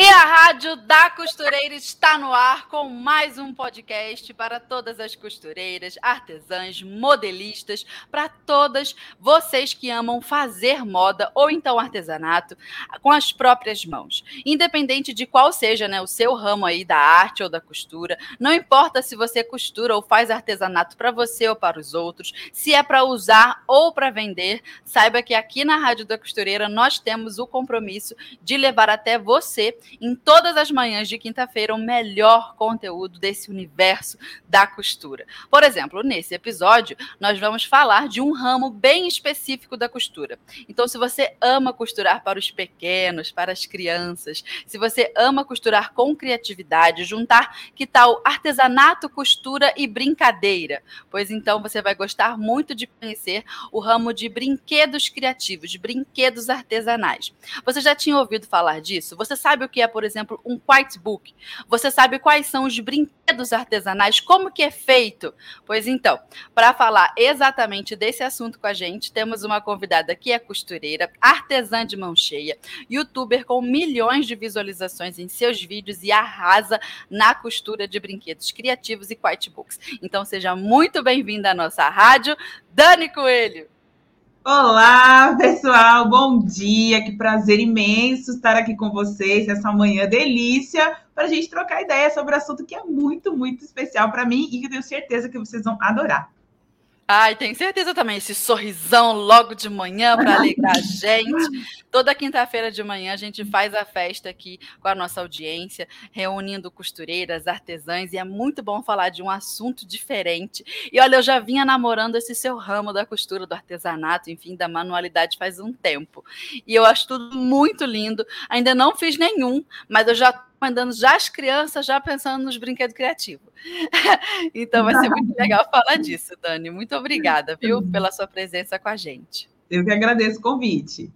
E a Rádio da Costureira está no ar com mais um podcast para todas as costureiras, artesãs, modelistas, para todas vocês que amam fazer moda ou então artesanato com as próprias mãos. Independente de qual seja né, o seu ramo aí da arte ou da costura, não importa se você costura ou faz artesanato para você ou para os outros, se é para usar ou para vender, saiba que aqui na Rádio da Costureira nós temos o compromisso de levar até você em todas as manhãs de quinta-feira o melhor conteúdo desse universo da costura. Por exemplo, nesse episódio, nós vamos falar de um ramo bem específico da costura. Então, se você ama costurar para os pequenos, para as crianças, se você ama costurar com criatividade, juntar que tal artesanato, costura e brincadeira, pois então você vai gostar muito de conhecer o ramo de brinquedos criativos, brinquedos artesanais. Você já tinha ouvido falar disso? Você sabe o que é, por exemplo, um white book? Você sabe quais são os brinquedos artesanais? Como que é feito? Pois então, para falar exatamente desse assunto com a gente, temos uma convidada que é costureira, artesã de mão cheia, youtuber com milhões de visualizações em seus vídeos e arrasa na costura de brinquedos criativos e white books. Então seja muito bem-vinda à nossa rádio, Dani Coelho. Olá, pessoal, bom dia, que prazer imenso estar aqui com vocês nessa manhã delícia para a gente trocar ideia sobre um assunto que é muito, muito especial para mim e que eu tenho certeza que vocês vão adorar. Ai, tenho certeza também. Esse sorrisão logo de manhã para alegrar a gente. Toda quinta-feira de manhã a gente faz a festa aqui com a nossa audiência, reunindo costureiras, artesãs, e é muito bom falar de um assunto diferente. E olha, eu já vinha namorando esse seu ramo da costura, do artesanato, enfim, da manualidade faz um tempo. E eu acho tudo muito lindo. Ainda não fiz nenhum, mas eu já mandando já as crianças já pensando nos brinquedos criativos. então vai ser muito legal falar disso, Dani. Muito obrigada, viu, pela sua presença com a gente. Eu que agradeço o convite.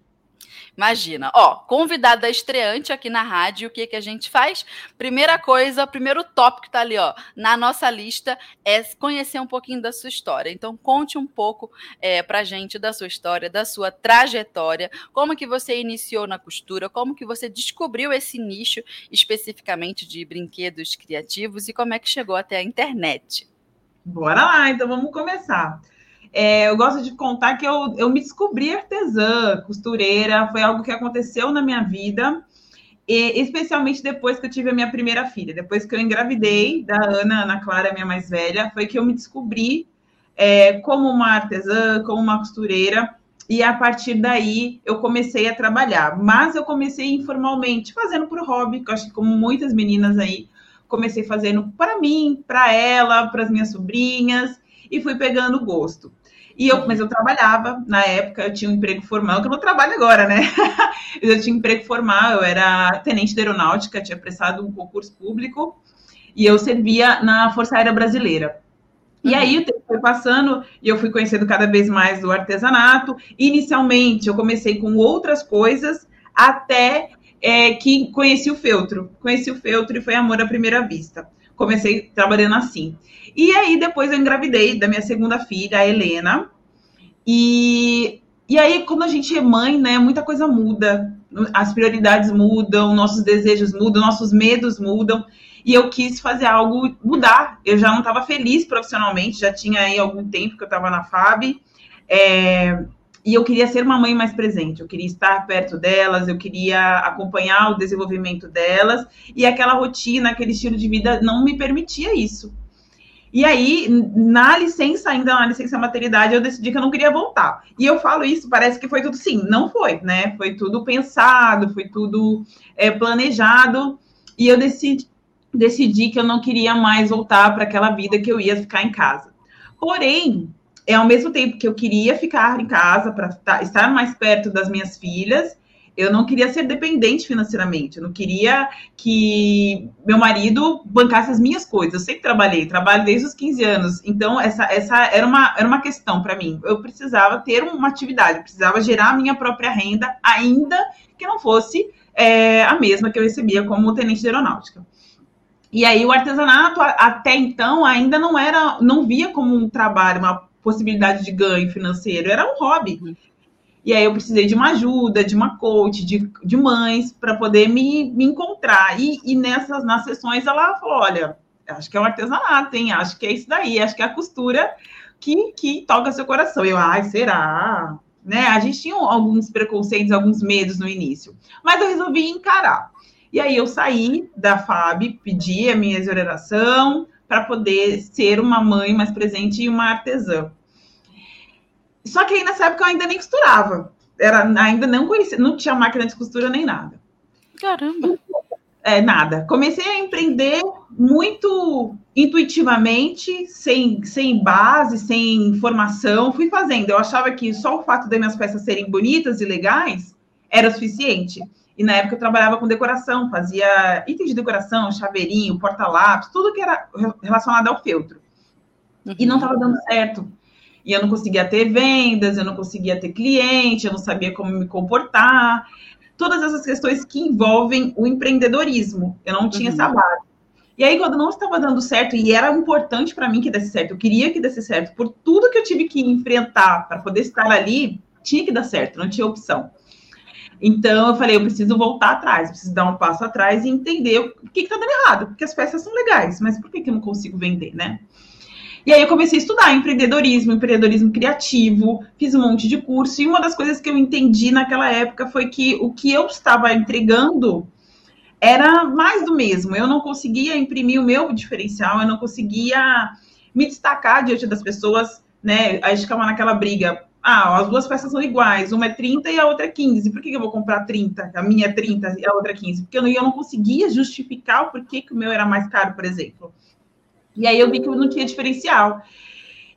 Imagina, ó, convidada estreante aqui na rádio, o que, que a gente faz? Primeira coisa, primeiro tópico que tá ali, ó, na nossa lista é conhecer um pouquinho da sua história. Então, conte um pouco é, pra gente da sua história, da sua trajetória, como que você iniciou na costura, como que você descobriu esse nicho especificamente de brinquedos criativos e como é que chegou até a internet. Bora lá, então vamos começar. É, eu gosto de contar que eu, eu me descobri artesã, costureira, foi algo que aconteceu na minha vida, e, especialmente depois que eu tive a minha primeira filha. Depois que eu engravidei da Ana, Ana Clara, minha mais velha, foi que eu me descobri é, como uma artesã, como uma costureira, e a partir daí eu comecei a trabalhar. Mas eu comecei informalmente, fazendo por hobby, que eu acho que como muitas meninas aí, comecei fazendo para mim, para ela, para as minhas sobrinhas, e fui pegando gosto. E eu, mas eu trabalhava na época, eu tinha um emprego formal, que eu não trabalho agora, né? eu tinha um emprego formal, eu era tenente de aeronáutica, tinha prestado um concurso público e eu servia na Força Aérea Brasileira. E uhum. aí o tempo foi passando e eu fui conhecendo cada vez mais do artesanato. Inicialmente eu comecei com outras coisas até é, que conheci o feltro. Conheci o feltro e foi amor à primeira vista. Comecei trabalhando assim. E aí depois eu engravidei da minha segunda filha, a Helena. E, e aí, quando a gente é mãe, né, muita coisa muda. As prioridades mudam, nossos desejos mudam, nossos medos mudam. E eu quis fazer algo mudar. Eu já não estava feliz profissionalmente, já tinha aí algum tempo que eu estava na FAB. É, e eu queria ser uma mãe mais presente, eu queria estar perto delas, eu queria acompanhar o desenvolvimento delas, e aquela rotina, aquele estilo de vida não me permitia isso. E aí, na licença, ainda na licença maternidade, eu decidi que eu não queria voltar. E eu falo isso, parece que foi tudo sim, não foi, né? Foi tudo pensado, foi tudo é, planejado, e eu decidi, decidi que eu não queria mais voltar para aquela vida que eu ia ficar em casa. Porém, é ao mesmo tempo que eu queria ficar em casa para estar mais perto das minhas filhas, Eu não queria ser dependente financeiramente, eu não queria que meu marido bancasse as minhas coisas. Eu sempre trabalhei, trabalho desde os 15 anos. Então, essa, essa era, uma, era uma questão para mim. Eu precisava ter uma atividade, precisava gerar a minha própria renda, ainda que não fosse é, a mesma que eu recebia como tenente de aeronáutica. E aí o artesanato até então ainda não era, não via como um trabalho, uma possibilidade de ganho financeiro, era um hobby. Uhum. E aí eu precisei de uma ajuda, de uma coach, de, de mães, para poder me, me encontrar. E, e nessas nas sessões ela falou: olha, acho que é um artesanato, hein? Acho que é isso daí, acho que é a costura que, que toca seu coração. Eu, ai, será? Né? A gente tinha alguns preconceitos, alguns medos no início. Mas eu resolvi encarar. E aí eu saí da FAB, pedi a minha exoneração para poder ser uma mãe mais presente e uma artesã. Só que aí nessa época eu ainda nem costurava. Era, ainda não conhecia, não tinha máquina de costura nem nada. Caramba! É, nada. Comecei a empreender muito intuitivamente, sem, sem base, sem formação. Fui fazendo. Eu achava que só o fato das minhas peças serem bonitas e legais era suficiente. E na época eu trabalhava com decoração, fazia itens de decoração, chaveirinho, porta-lápis, tudo que era relacionado ao feltro. Uhum. E não estava dando certo. E eu não conseguia ter vendas, eu não conseguia ter cliente, eu não sabia como me comportar. Todas essas questões que envolvem o empreendedorismo. Eu não tinha uhum. essa base. E aí, quando não estava dando certo, e era importante para mim que desse certo, eu queria que desse certo, por tudo que eu tive que enfrentar para poder estar ali, tinha que dar certo, não tinha opção. Então, eu falei, eu preciso voltar atrás, preciso dar um passo atrás e entender o que está dando errado, porque as peças são legais, mas por que, que eu não consigo vender, né? E aí eu comecei a estudar empreendedorismo, empreendedorismo criativo, fiz um monte de curso, e uma das coisas que eu entendi naquela época foi que o que eu estava entregando era mais do mesmo. Eu não conseguia imprimir o meu diferencial, eu não conseguia me destacar diante das pessoas, né? A gente ficava naquela briga. Ah, as duas peças são iguais, uma é 30 e a outra é 15. Por que eu vou comprar 30? A minha é 30 e a outra é 15? Porque eu não, eu não conseguia justificar o porquê que o meu era mais caro, por exemplo. E aí eu vi que eu não tinha diferencial.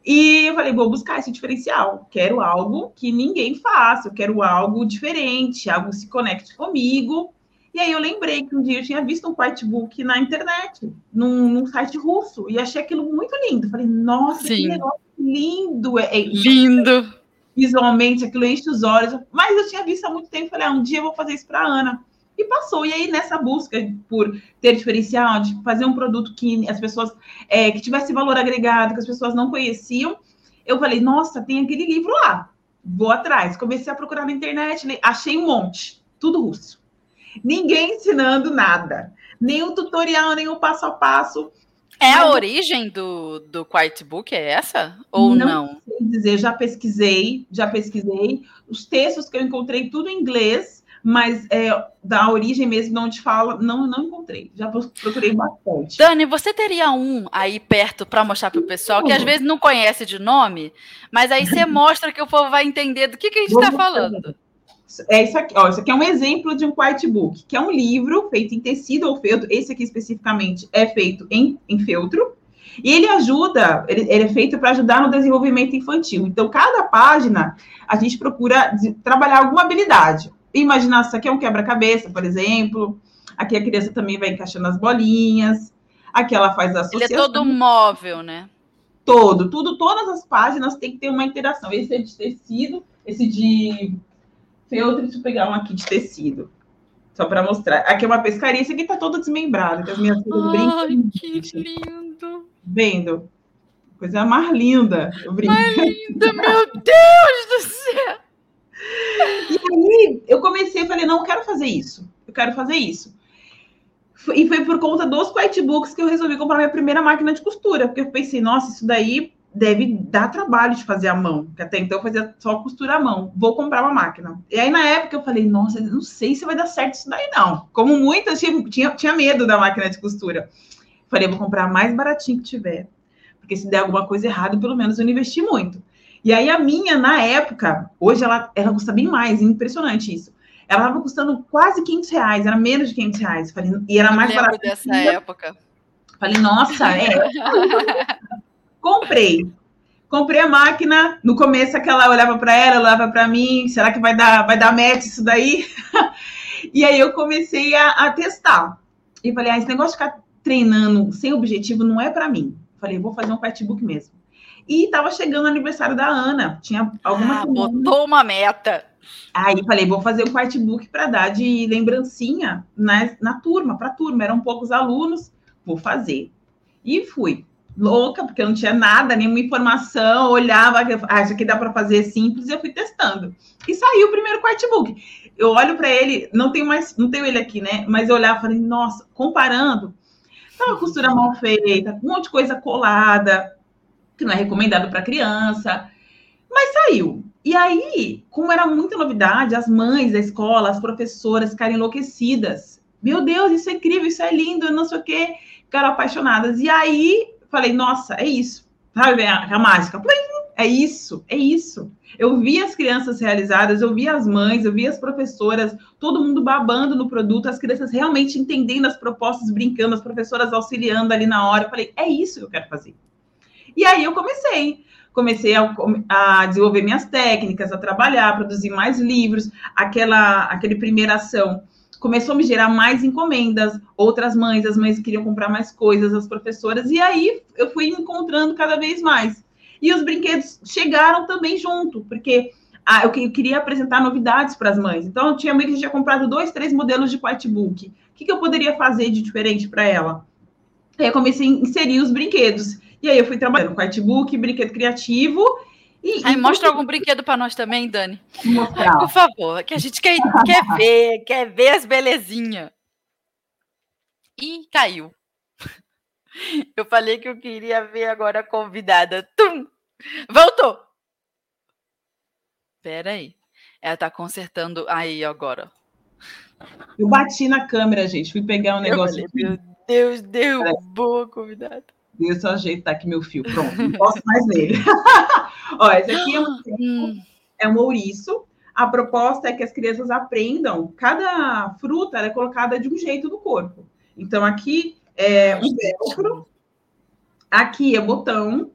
E eu falei, vou buscar esse diferencial. Quero algo que ninguém faça, eu quero algo diferente, algo que se conecte comigo. E aí eu lembrei que um dia eu tinha visto um whitebook na internet, num, num site russo, e achei aquilo muito lindo. Falei, nossa, Sim. que negócio lindo! É, é, lindo! Visualmente, aquilo enche os olhos. Mas eu tinha visto há muito tempo, falei, ah, um dia eu vou fazer isso para Ana e passou. E aí, nessa busca por ter diferencial, de fazer um produto que as pessoas, é, que tivesse valor agregado, que as pessoas não conheciam, eu falei, nossa, tem aquele livro lá, vou atrás. Comecei a procurar na internet, achei um monte, tudo russo. Ninguém ensinando nada, o tutorial, o passo a passo. É a origem do, do Book é essa? Ou não? Não sei dizer, já pesquisei, já pesquisei. Os textos que eu encontrei, tudo em inglês, mas é, da origem mesmo, onde fala, não, não encontrei. Já procurei bastante. Dani, você teria um aí perto para mostrar para o pessoal que às vezes não conhece de nome, mas aí você mostra que o povo vai entender do que, que a gente está falando. É isso aqui, ó, isso aqui é um exemplo de um white book, que é um livro feito em tecido ou feltro. Esse aqui especificamente é feito em, em feltro. E ele ajuda, ele, ele é feito para ajudar no desenvolvimento infantil. Então, cada página a gente procura trabalhar alguma habilidade imaginar isso aqui é um quebra-cabeça, por exemplo. Aqui a criança também vai encaixando as bolinhas. Aqui ela faz a associação. Ele é todo móvel, né? Todo, tudo, todas as páginas tem que ter uma interação. Esse é de tecido, esse de feltro, deixa eu pegar um aqui de tecido. Só para mostrar. Aqui é uma pescaria, esse aqui tá todo desmembrado, que as minhas filhas brincam. Ai, que lindo! Vendo? Coisa mais linda. Eu brinco. Mais linda, meu Deus do céu! E aí eu comecei, a falei, não, eu quero fazer isso, eu quero fazer isso. E foi por conta dos quitebooks que eu resolvi comprar minha primeira máquina de costura, porque eu pensei, nossa, isso daí deve dar trabalho de fazer à mão, que até então eu fazia só costura à mão. Vou comprar uma máquina. E aí, na época, eu falei, nossa, não sei se vai dar certo isso daí, não. Como muitas, tinha, tinha, tinha medo da máquina de costura. Falei, vou comprar a mais baratinho que tiver. Porque se der alguma coisa errada, pelo menos eu não investi muito. E aí a minha, na época, hoje ela, ela custa bem mais, impressionante isso. Ela estava custando quase 500 reais, era menos de 500 reais. Falei, e era Eu mais barato. dessa época. Falei, nossa, é. Comprei. Comprei a máquina. No começo, aquela olhava para ela, olhava para mim. Será que vai dar, vai dar match isso daí? e aí eu comecei a, a, testar. E falei, ah, esse negócio de ficar treinando sem objetivo não é para mim. Falei, vou fazer um quartbook mesmo. E estava chegando o aniversário da Ana. Tinha alguma ah, botou uma meta. Aí falei, vou fazer um quartbook para dar de lembrancinha na, na turma, para a turma. Eram poucos alunos, vou fazer. E fui louca, porque eu não tinha nada, nenhuma informação, olhava, ah, isso aqui dá para fazer simples, e eu fui testando. E saiu o primeiro quartbook. Eu olho para ele, não tenho mais, não tenho ele aqui, né? Mas eu olhava e falei, nossa, comparando, uma costura mal feita, um monte de coisa colada, que não é recomendado para criança, mas saiu. E aí, como era muita novidade, as mães da escola, as professoras ficaram enlouquecidas. Meu Deus, isso é incrível, isso é lindo, não sei o quê. Ficaram apaixonadas. E aí, falei, nossa, é isso. Sabe a, a mágica? É isso, é isso. Eu vi as crianças realizadas, eu vi as mães, eu vi as professoras, todo mundo babando no produto, as crianças realmente entendendo as propostas, brincando, as professoras auxiliando ali na hora. Eu falei, é isso que eu quero fazer. E aí eu comecei. Comecei a, a desenvolver minhas técnicas, a trabalhar, a produzir mais livros, aquela, aquele primeira ação começou a me gerar mais encomendas, outras mães, as mães queriam comprar mais coisas, as professoras, e aí eu fui encontrando cada vez mais. E os brinquedos chegaram também junto, porque ah, eu queria apresentar novidades para as mães. Então, eu tinha mãe que tinha comprado dois, três modelos de whitebook. O que, que eu poderia fazer de diferente para ela? Aí eu comecei a inserir os brinquedos. E aí eu fui trabalhando com whitebook, brinquedo criativo e, Aí, e mostra algum brinquedo para nós também, Dani. Ai, por favor, que a gente quer, quer ver, quer ver as belezinhas. E caiu. Eu falei que eu queria ver agora a convidada. Tum! Voltou! Pera aí. Ela tá consertando aí agora. Eu bati na câmera, gente. Fui pegar um negócio. Falei, meu Deus, derrubou, convidada. Deu só ajeitar aqui meu fio. Pronto, não posso mais nele. Ó, esse aqui é um, hum. é um ouriço. A proposta é que as crianças aprendam. Cada fruta é colocada de um jeito no corpo. Então, aqui é um velcro. Aqui é botão.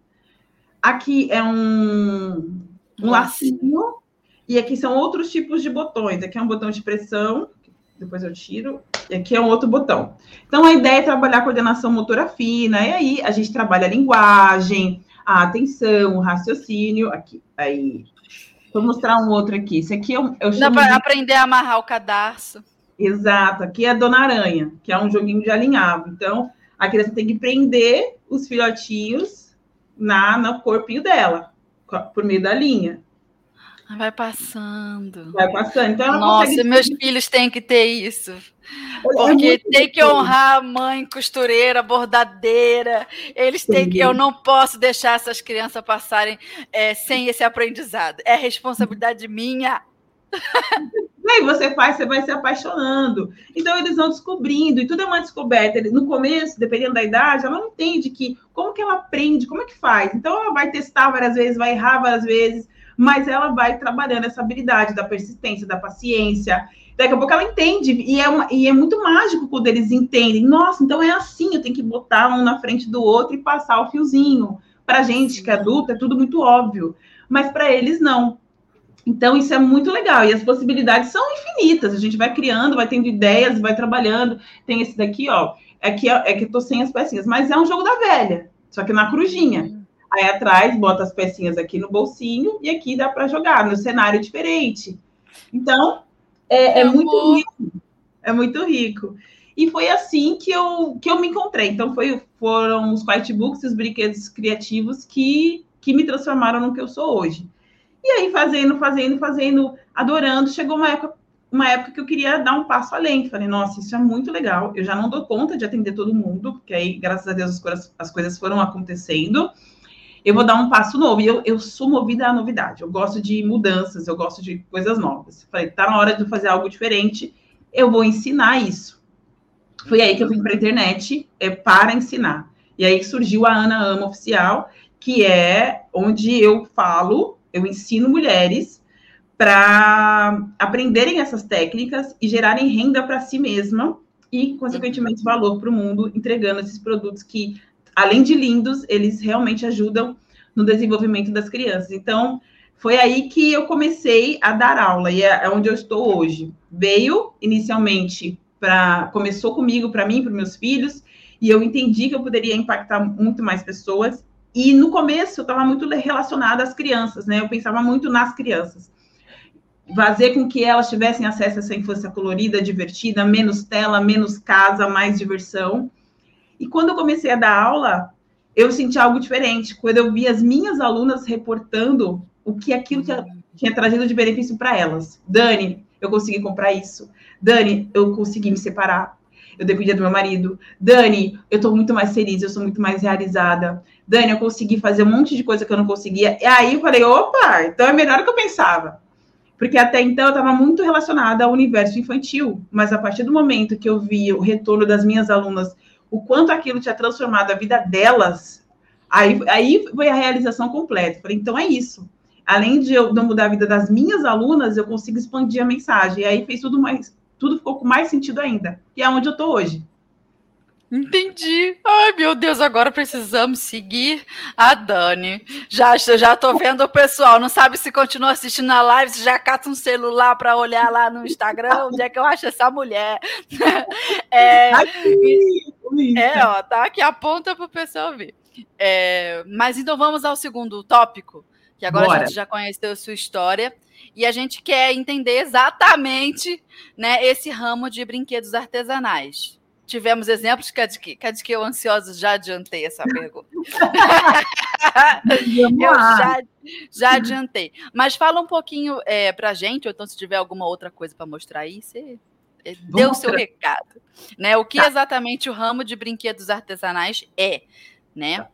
Aqui é um, um lacinho. E aqui são outros tipos de botões. Aqui é um botão de pressão. Depois eu tiro. E aqui é um outro botão. Então, a ideia é trabalhar a coordenação motora fina. E aí, a gente trabalha a linguagem, a atenção, o raciocínio. Aqui, aí. Vou mostrar um outro aqui. Esse aqui eu, eu chamo. Dá para de... aprender a amarrar o cadarço. Exato. Aqui é a Dona Aranha, que é um joguinho de alinhavo. Então, a criança tem que prender os filhotinhos na, no corpinho dela, por meio da linha. Vai passando. Vai passando. Então, Nossa, consegue... meus filhos têm que ter isso. Porque é tem que honrar a mãe costureira, bordadeira. Eles têm que. Eu não posso deixar essas crianças passarem é, sem esse aprendizado. É responsabilidade minha. E aí você faz, você vai se apaixonando. Então eles vão descobrindo, e tudo é uma descoberta. No começo, dependendo da idade, ela não entende que como que ela aprende, como é que faz. Então ela vai testar várias vezes, vai errar várias vezes, mas ela vai trabalhando essa habilidade da persistência, da paciência. Daqui a pouco ela entende, e é, uma, e é muito mágico quando eles entendem. Nossa, então é assim, eu tenho que botar um na frente do outro e passar o fiozinho. Para gente que é adulta, é tudo muito óbvio, mas para eles não. Então, isso é muito legal. E as possibilidades são infinitas. A gente vai criando, vai tendo ideias, vai trabalhando. Tem esse daqui, ó. Aqui é, é que eu tô sem as pecinhas, mas é um jogo da velha, só que na crujinha. Aí atrás, bota as pecinhas aqui no bolsinho e aqui dá para jogar no cenário diferente. Então, é, é muito rico. É muito rico. E foi assim que eu, que eu me encontrei. Então, foi, foram os quitebooks, os brinquedos criativos que, que me transformaram no que eu sou hoje. E aí, fazendo, fazendo, fazendo, adorando, chegou uma época, uma época que eu queria dar um passo além. Falei, nossa, isso é muito legal. Eu já não dou conta de atender todo mundo, porque aí, graças a Deus, as coisas, as coisas foram acontecendo eu vou dar um passo novo. E eu, eu sou movida à novidade. Eu gosto de mudanças, eu gosto de coisas novas. Falei, tá na hora de fazer algo diferente, eu vou ensinar isso. Foi aí que eu vim para a internet é, para ensinar. E aí surgiu a Ana Ama Oficial, que é onde eu falo, eu ensino mulheres para aprenderem essas técnicas e gerarem renda para si mesma e, consequentemente, valor para o mundo, entregando esses produtos que além de lindos, eles realmente ajudam no desenvolvimento das crianças. Então, foi aí que eu comecei a dar aula e é, é onde eu estou hoje. Veio inicialmente para começou comigo, para mim, para meus filhos, e eu entendi que eu poderia impactar muito mais pessoas. E no começo eu estava muito relacionada às crianças, né? Eu pensava muito nas crianças. Fazer com que elas tivessem acesso a essa infância colorida, divertida, menos tela, menos casa, mais diversão. E quando eu comecei a dar aula, eu senti algo diferente. Quando eu vi as minhas alunas reportando o que aquilo tinha, tinha trazido de benefício para elas. Dani, eu consegui comprar isso. Dani, eu consegui me separar. Eu dependia do meu marido. Dani, eu estou muito mais feliz, eu sou muito mais realizada. Dani, eu consegui fazer um monte de coisa que eu não conseguia. E aí eu falei, opa, então é melhor do que eu pensava. Porque até então eu estava muito relacionada ao universo infantil. Mas a partir do momento que eu vi o retorno das minhas alunas, o quanto aquilo tinha transformado a vida delas, aí, aí foi a realização completa. Falei, então é isso além de eu não mudar a vida das minhas alunas, eu consigo expandir a mensagem. E aí fez tudo mais, tudo ficou com mais sentido ainda. E é onde eu estou hoje. Entendi. Ai, meu Deus, agora precisamos seguir a Dani. Já já tô vendo o pessoal, não sabe se continua assistindo a live, se já cata um celular para olhar lá no Instagram, onde é que eu acho essa mulher. É, é ó, tá aqui a ponta pro pessoal ver. É, mas então vamos ao segundo tópico, que agora Bora. a gente já conheceu a sua história e a gente quer entender exatamente né, esse ramo de brinquedos artesanais. Tivemos exemplos, que que, que eu ansiosa já adiantei essa pergunta. eu já, já adiantei. Mas fala um pouquinho é, para a gente, ou então se tiver alguma outra coisa para mostrar aí, você é, deu o seu recado. Né? O que tá. exatamente o ramo de brinquedos artesanais é, né?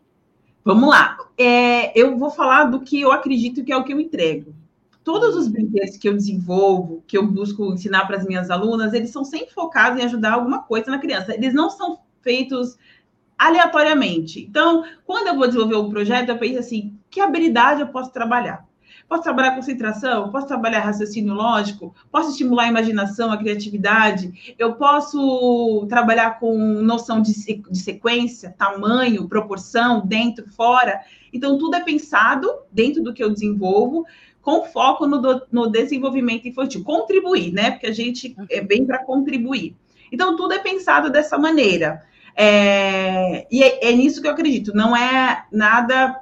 Vamos lá. É, eu vou falar do que eu acredito que é o que eu entrego. Todos os brinquedos que eu desenvolvo, que eu busco ensinar para as minhas alunas, eles são sempre focados em ajudar alguma coisa na criança. Eles não são feitos aleatoriamente. Então, quando eu vou desenvolver um projeto, eu penso assim: que habilidade eu posso trabalhar? Posso trabalhar concentração? Posso trabalhar raciocínio lógico? Posso estimular a imaginação, a criatividade? Eu posso trabalhar com noção de, de sequência, tamanho, proporção, dentro, fora? Então, tudo é pensado dentro do que eu desenvolvo, com foco no, do, no desenvolvimento infantil. Contribuir, né? Porque a gente é bem para contribuir. Então, tudo é pensado dessa maneira. É, e é, é nisso que eu acredito, não é nada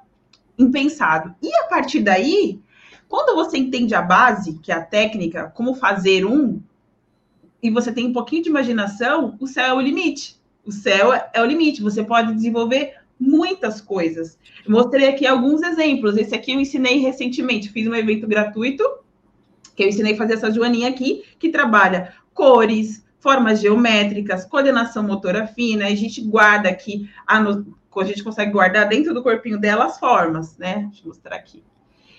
impensado. E a partir daí, quando você entende a base, que é a técnica, como fazer um, e você tem um pouquinho de imaginação, o céu é o limite. O céu é o limite. Você pode desenvolver muitas coisas. Mostrei aqui alguns exemplos. Esse aqui eu ensinei recentemente. Fiz um evento gratuito, que eu ensinei a fazer essa joaninha aqui, que trabalha cores, formas geométricas, coordenação motora fina. A gente guarda aqui, a, a gente consegue guardar dentro do corpinho dela as formas, né? Deixa eu mostrar aqui.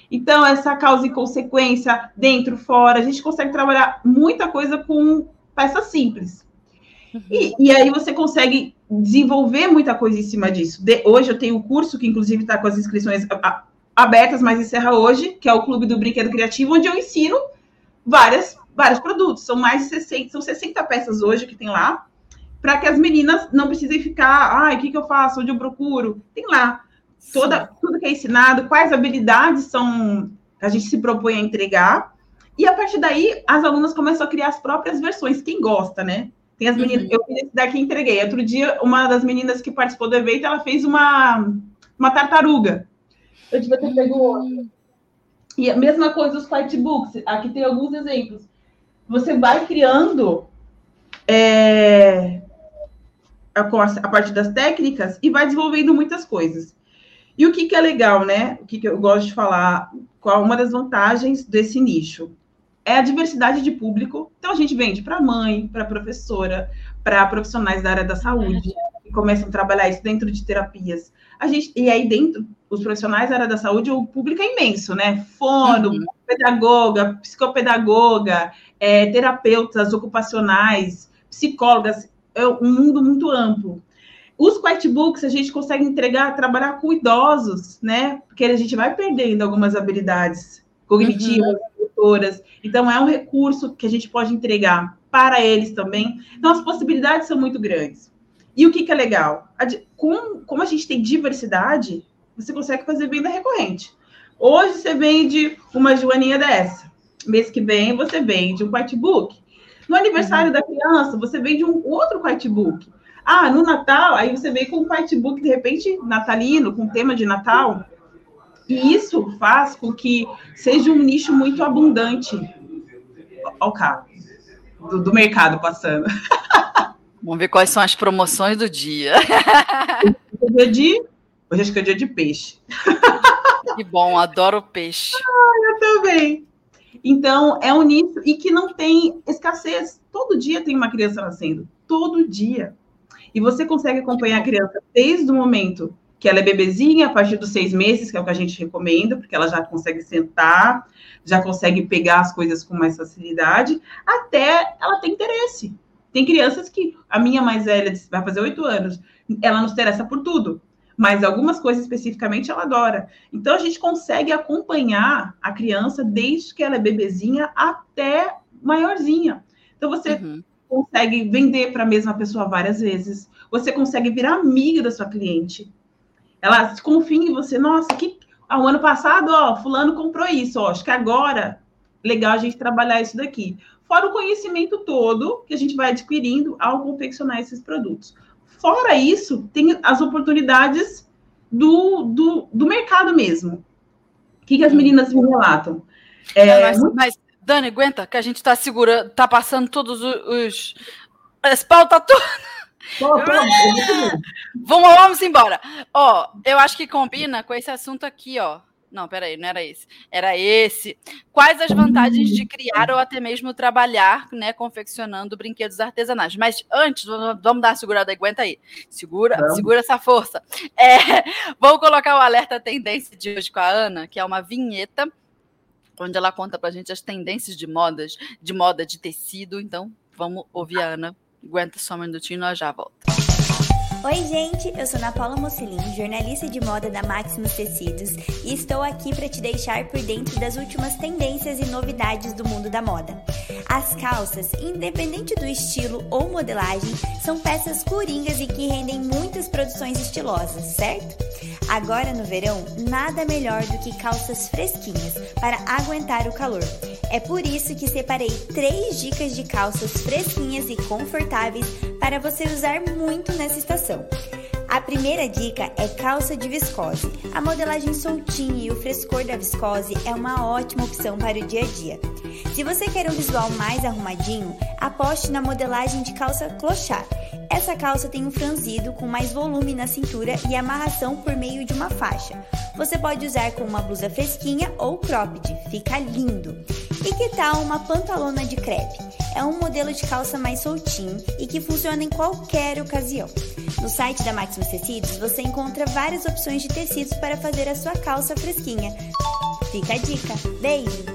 Então, essa causa e consequência, dentro, fora, a gente consegue trabalhar muita coisa com peças simples. E, e aí você consegue desenvolver muita coisa em cima disso. De, hoje eu tenho um curso que, inclusive, está com as inscrições abertas, mas encerra hoje, que é o Clube do Brinquedo Criativo, onde eu ensino várias, vários produtos. São mais de 60, são 60 peças hoje que tem lá, para que as meninas não precisem ficar, ai, o que, que eu faço? Onde eu procuro? Tem lá toda, tudo que é ensinado, quais habilidades são a gente se propõe a entregar. E a partir daí, as alunas começam a criar as próprias versões, quem gosta, né? Tem as meninas, uhum. eu fiz esse daqui entreguei. Outro dia, uma das meninas que participou do evento, ela fez uma, uma tartaruga. Eu devia ter pego outra. E a mesma coisa os books. Aqui tem alguns exemplos. Você vai criando é, a, a partir das técnicas e vai desenvolvendo muitas coisas. E o que, que é legal, né? O que, que eu gosto de falar, qual uma das vantagens desse nicho? É a diversidade de público. Então, a gente vende para mãe, para professora, para profissionais da área da saúde, que começam a trabalhar isso dentro de terapias. A gente, e aí, dentro, os profissionais da área da saúde, o público é imenso, né? Fono, uhum. pedagoga, psicopedagoga, é, terapeutas ocupacionais, psicólogas, é um mundo muito amplo. Os quitebooks a gente consegue entregar, trabalhar com idosos, né? Porque a gente vai perdendo algumas habilidades cognitivas, uhum. Então, é um recurso que a gente pode entregar para eles também. Então, as possibilidades são muito grandes. E o que, que é legal? Com, como a gente tem diversidade, você consegue fazer venda recorrente. Hoje você vende uma joaninha dessa. Mês que vem você vende um quartbook. No aniversário uhum. da criança, você vende um outro quartbook. Ah, no Natal, aí você vem com um quartbook, de repente, natalino, com tema de Natal. E isso faz com que seja um nicho muito abundante. Olha o carro do, do mercado passando. Vamos ver quais são as promoções do dia. Hoje é de, hoje acho que é dia de peixe. Que bom, adoro peixe. Ah, eu também. Então, é um nicho e que não tem escassez. Todo dia tem uma criança nascendo. Todo dia. E você consegue acompanhar a criança desde o momento que ela é bebezinha, a partir dos seis meses, que é o que a gente recomenda, porque ela já consegue sentar, já consegue pegar as coisas com mais facilidade, até ela ter interesse. Tem crianças que, a minha mais velha, vai fazer oito anos, ela não se interessa por tudo, mas algumas coisas especificamente ela adora. Então a gente consegue acompanhar a criança desde que ela é bebezinha até maiorzinha. Então você uhum. consegue vender para a mesma pessoa várias vezes, você consegue virar amiga da sua cliente. Ela confia em você, nossa, que ah, o ano passado, ó, fulano comprou isso, ó, acho que agora legal a gente trabalhar isso daqui. Fora o conhecimento todo que a gente vai adquirindo ao confeccionar esses produtos. Fora isso, tem as oportunidades do, do, do mercado mesmo. O que, que as meninas me relatam? É, mas, muito... mas, Dani, aguenta, que a gente está segurando, está passando todos os, os as pautas todas. Vamos, vamos embora. Ó, eu acho que combina com esse assunto aqui, ó. Não, peraí, não era esse. Era esse. Quais as vantagens de criar ou até mesmo trabalhar, né, confeccionando brinquedos artesanais? Mas antes, vamos dar uma segurada, aguenta aí. Segura, é. segura essa força. É, vou colocar o alerta tendência de hoje com a Ana, que é uma vinheta onde ela conta pra gente as tendências de modas, de moda de tecido. Então, vamos ouvir a Ana Aguenta só um minutinho, nós já volta. Oi, gente, eu sou Ana Paula Mocelin, jornalista de moda da Maximus Tecidos, e estou aqui para te deixar por dentro das últimas tendências e novidades do mundo da moda. As calças, independente do estilo ou modelagem, são peças coringas e que rendem muitas produções estilosas, certo? Agora no verão, nada melhor do que calças fresquinhas para aguentar o calor. É por isso que separei três dicas de calças fresquinhas e confortáveis para você usar muito nessa estação. A primeira dica é calça de viscose. A modelagem soltinha e o frescor da viscose é uma ótima opção para o dia a dia. Se você quer um visual mais arrumadinho, aposte na modelagem de calça clochard. Essa calça tem um franzido com mais volume na cintura e amarração por meio de uma faixa. Você pode usar com uma blusa fresquinha ou cropped, fica lindo. E que tal uma pantalona de crepe? É um modelo de calça mais soltinho e que funciona em qualquer ocasião. No site da Maximus Tecidos você encontra várias opções de tecidos para fazer a sua calça fresquinha. Fica a dica. Beijo!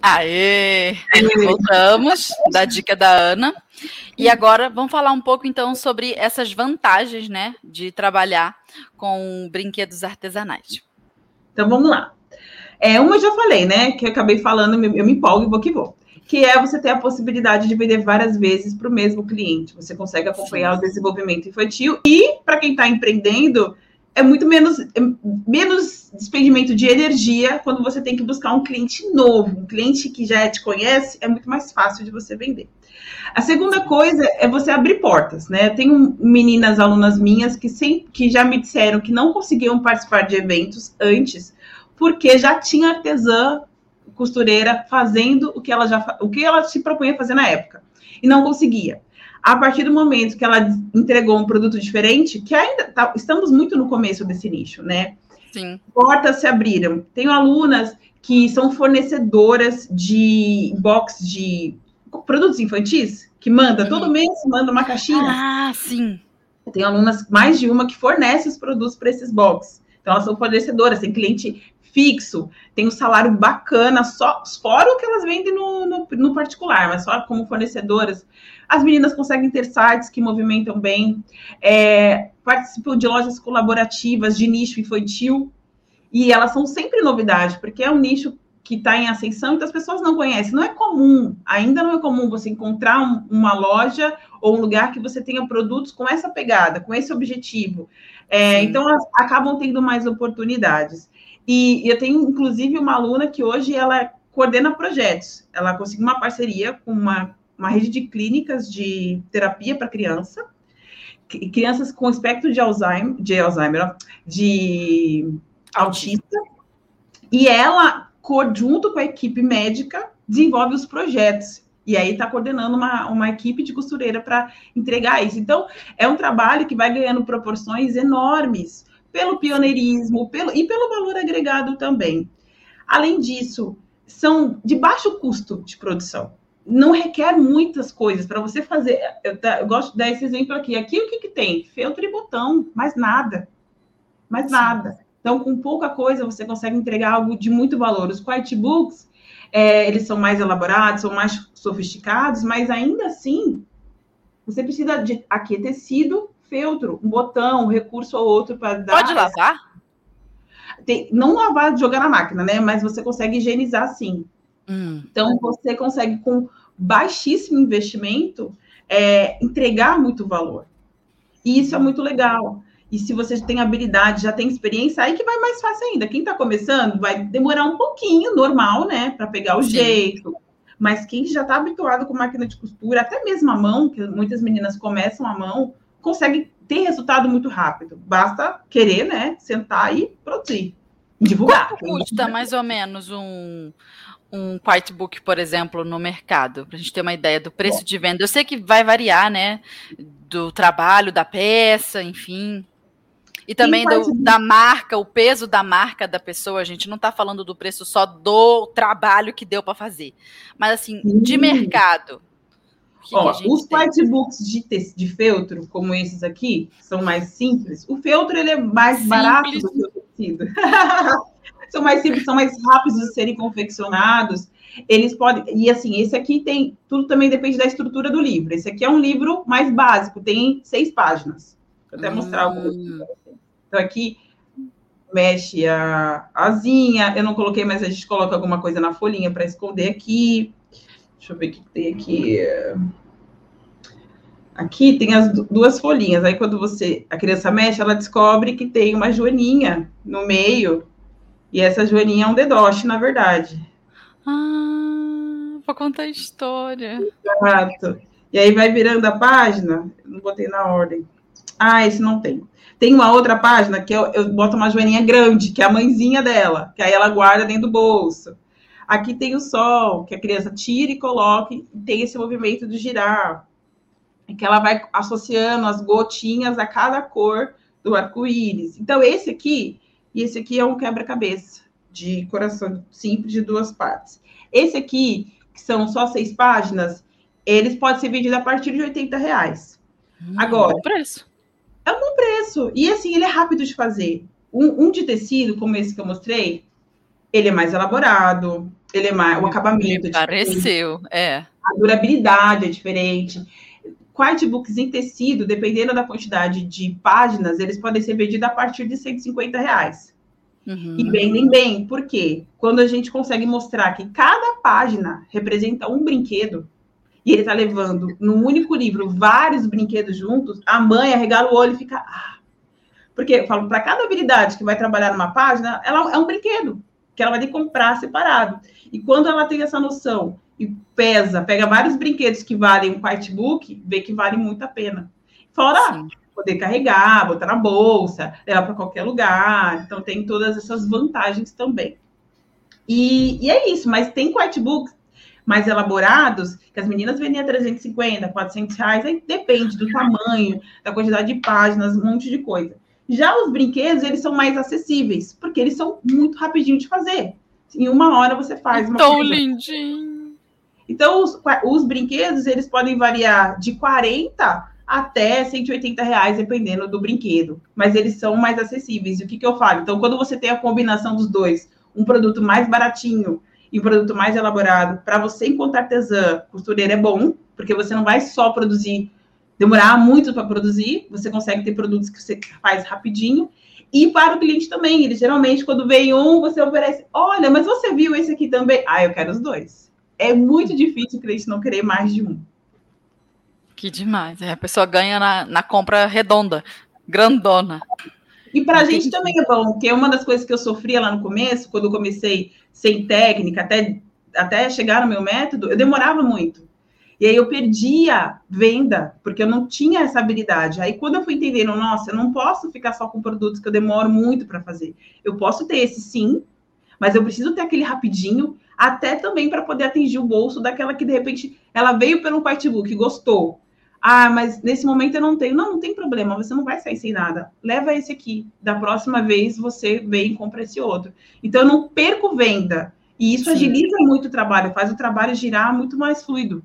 Aê! Voltamos da dica da Ana. E agora vamos falar um pouco então sobre essas vantagens, né, de trabalhar com brinquedos artesanais. Então vamos lá. É, uma eu já falei, né? Que acabei falando, eu me empolgo e vou que vou. Que é você ter a possibilidade de vender várias vezes para o mesmo cliente. Você consegue acompanhar Sim. o desenvolvimento infantil e, para quem está empreendendo, é muito menos, é menos despendimento de energia quando você tem que buscar um cliente novo, um cliente que já te conhece, é muito mais fácil de você vender. A segunda coisa é você abrir portas, né? Eu tenho meninas alunas minhas que, sempre, que já me disseram que não conseguiam participar de eventos antes porque já tinha artesã costureira fazendo o que ela já o que ela se propunha fazer na época e não conseguia. A partir do momento que ela entregou um produto diferente, que ainda tá, estamos muito no começo desse nicho, né? Sim. Portas se abriram. Tenho alunas que são fornecedoras de box de produtos infantis, que manda, uhum. todo mês manda uma caixinha. Ah, sim. Tem alunas, mais de uma, que fornece os produtos para esses boxes. Então, elas são fornecedoras, tem cliente fixo, tem um salário bacana, só fora o que elas vendem no, no, no, particular, mas só como fornecedoras. As meninas conseguem ter sites que movimentam bem, é, participam de lojas colaborativas de nicho infantil, e elas são sempre novidade, porque é um nicho que está em ascensão, então as pessoas não conhecem. Não é comum, ainda não é comum você encontrar um, uma loja ou um lugar que você tenha produtos com essa pegada, com esse objetivo. É, então, elas acabam tendo mais oportunidades. E, eu tenho, inclusive, uma aluna que hoje ela coordena projetos. Ela conseguiu uma parceria com uma, uma rede de clínicas de terapia para criança, crianças com espectro de Alzheimer, de Alzheimer, de autista, e ela junto com a equipe médica, desenvolve os projetos. E aí está coordenando uma, uma equipe de costureira para entregar isso. Então, é um trabalho que vai ganhando proporções enormes pelo pioneirismo pelo, e pelo valor agregado também. Além disso, são de baixo custo de produção. Não requer muitas coisas para você fazer. Eu, eu, gosto de dar esse exemplo aqui. Aqui o que, que tem? Feltro e botão, mais nada. Mais Sim. nada. Então, com pouca coisa, você consegue entregar algo de muito valor. Os quiet books, é, eles são mais elaborados, são mais sofisticados, mas ainda assim, você precisa de aqui tecido, feltro, um botão, um recurso ou outro para dar. Pode lavar? Tem, não lavar, jogar na máquina, né? Mas você consegue higienizar sim. Hum. Então, você consegue, com baixíssimo investimento, é, entregar muito valor. E isso é muito legal. E se você tem habilidade, já tem experiência, aí que vai mais fácil ainda. Quem está começando vai demorar um pouquinho, normal, né? Para pegar o Sim. jeito. Mas quem já está habituado com máquina de costura, até mesmo a mão, que muitas meninas começam a mão, consegue ter resultado muito rápido. Basta querer, né? Sentar e produzir. Divulgar. Quanto custa mais ou menos um, um book, por exemplo, no mercado? Para a gente ter uma ideia do preço Bom. de venda. Eu sei que vai variar, né? Do trabalho, da peça, enfim. E também do, da marca, o peso da marca da pessoa. A gente não está falando do preço só do trabalho que deu para fazer, mas assim, de mercado. Ó, os whitebooks de, de feltro, como esses aqui, são mais simples. O feltro ele é mais simples. barato do que o tecido. são mais simples, são mais rápidos de serem confeccionados. Eles podem. E assim, esse aqui tem. Tudo também depende da estrutura do livro. Esse aqui é um livro mais básico, tem seis páginas. Vou até mostrar hum. alguns. Então, aqui mexe a asinha. Eu não coloquei, mas a gente coloca alguma coisa na folhinha para esconder aqui. Deixa eu ver o que tem aqui. Aqui tem as duas folhinhas. Aí, quando você a criança mexe, ela descobre que tem uma joaninha no meio. E essa joaninha é um dedoche, na verdade. Ah, vou contar a história. Exato. E aí vai virando a página. não botei na ordem. Ah, esse não tem. Tem uma outra página que eu, eu boto uma joaninha grande, que é a mãezinha dela, que aí ela guarda dentro do bolso. Aqui tem o sol, que a criança tira e coloca, e tem esse movimento de girar, que ela vai associando as gotinhas a cada cor do arco-íris. Então, esse aqui, e esse aqui é um quebra-cabeça de coração simples de duas partes. Esse aqui, que são só seis páginas, eles podem ser vendidos a partir de 80 reais. Hum, Agora, preço. É um bom preço. E assim, ele é rápido de fazer. Um, um, de tecido, como esse que eu mostrei, ele é mais elaborado, ele é mais. O acabamento. Me é pareceu, é. A durabilidade é diferente. Quitebooks em tecido, dependendo da quantidade de páginas, eles podem ser vendidos a partir de 150 reais. Uhum. E vendem bem, por quê? Quando a gente consegue mostrar que cada página representa um brinquedo, e ele tá levando num único livro vários brinquedos juntos, a mãe arregala o olho e fica. Ah. Porque eu falo, para cada habilidade que vai trabalhar numa página, ela é um brinquedo que ela vai ter que comprar separado. E quando ela tem essa noção e pesa, pega vários brinquedos que valem um book, vê que vale muito a pena. Fora Sim. poder carregar, botar na bolsa, levar para qualquer lugar. Então tem todas essas vantagens também. E, e é isso, mas tem book mais elaborados, que as meninas vendem a 350, 400 reais, aí depende do tamanho, da quantidade de páginas, um monte de coisa. Já os brinquedos, eles são mais acessíveis, porque eles são muito rapidinho de fazer. Em uma hora você faz uma Tão coisa. lindinho. Então, os, os brinquedos, eles podem variar de 40 até 180 reais, dependendo do brinquedo. Mas eles são mais acessíveis. E o que, que eu falo? Então, quando você tem a combinação dos dois, um produto mais baratinho e um produto mais elaborado, para você, enquanto artesã, costureira, é bom, porque você não vai só produzir, demorar muito para produzir, você consegue ter produtos que você faz rapidinho. E para o cliente também. Ele geralmente, quando vem um, você oferece: olha, mas você viu esse aqui também? Ah, eu quero os dois. É muito difícil o cliente não querer mais de um. Que demais. É, a pessoa ganha na, na compra redonda, grandona. E para a gente também é bom, porque uma das coisas que eu sofria lá no começo, quando eu comecei sem técnica, até, até chegar no meu método, eu demorava muito. E aí eu perdia venda, porque eu não tinha essa habilidade. Aí quando eu fui entendendo, nossa, eu não posso ficar só com produtos que eu demoro muito para fazer. Eu posso ter esse sim, mas eu preciso ter aquele rapidinho, até também para poder atingir o bolso daquela que de repente ela veio pelo Quartbook, gostou. Ah, mas nesse momento eu não tenho. Não, não tem problema, você não vai sair sem nada. Leva esse aqui. Da próxima vez você vem e compra esse outro. Então eu não perco venda. E isso Sim. agiliza muito o trabalho, faz o trabalho girar muito mais fluido.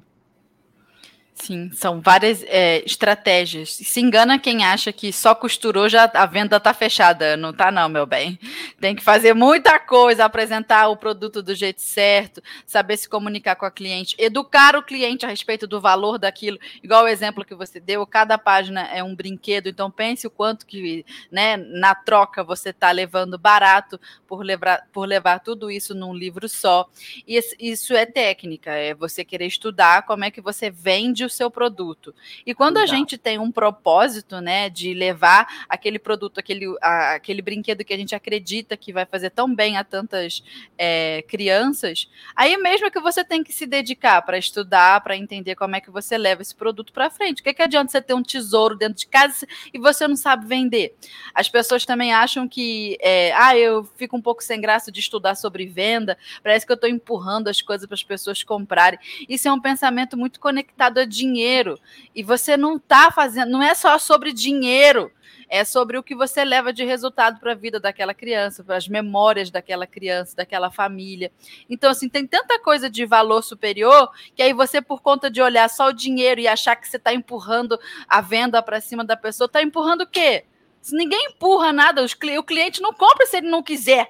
Sim, são várias é, estratégias. Se engana quem acha que só costurou já a venda está fechada. Não tá não, meu bem. Tem que fazer muita coisa, apresentar o produto do jeito certo, saber se comunicar com a cliente, educar o cliente a respeito do valor daquilo. Igual o exemplo que você deu, cada página é um brinquedo, então pense o quanto que, né, na troca você está levando barato por levar, por levar tudo isso num livro só. E isso é técnica, é você querer estudar como é que você vende o seu produto. E quando a gente tem um propósito, né, de levar aquele produto, aquele, a, aquele brinquedo que a gente acredita que vai fazer tão bem a tantas é, crianças, aí mesmo que você tem que se dedicar para estudar, para entender como é que você leva esse produto para frente. O que, que adianta você ter um tesouro dentro de casa e você não sabe vender? As pessoas também acham que, é, ah, eu fico um pouco sem graça de estudar sobre venda, parece que eu estou empurrando as coisas para as pessoas comprarem. Isso é um pensamento muito conectado a dinheiro. E você não está fazendo, não é só sobre dinheiro, é sobre o que você leva de resultado para a vida daquela criança, para as memórias daquela criança, daquela família. Então, assim, tem tanta coisa de valor superior que aí você, por conta de olhar só o dinheiro e achar que você está empurrando a venda para cima da pessoa, está empurrando o quê? Se ninguém empurra nada, o cliente não compra se ele não quiser.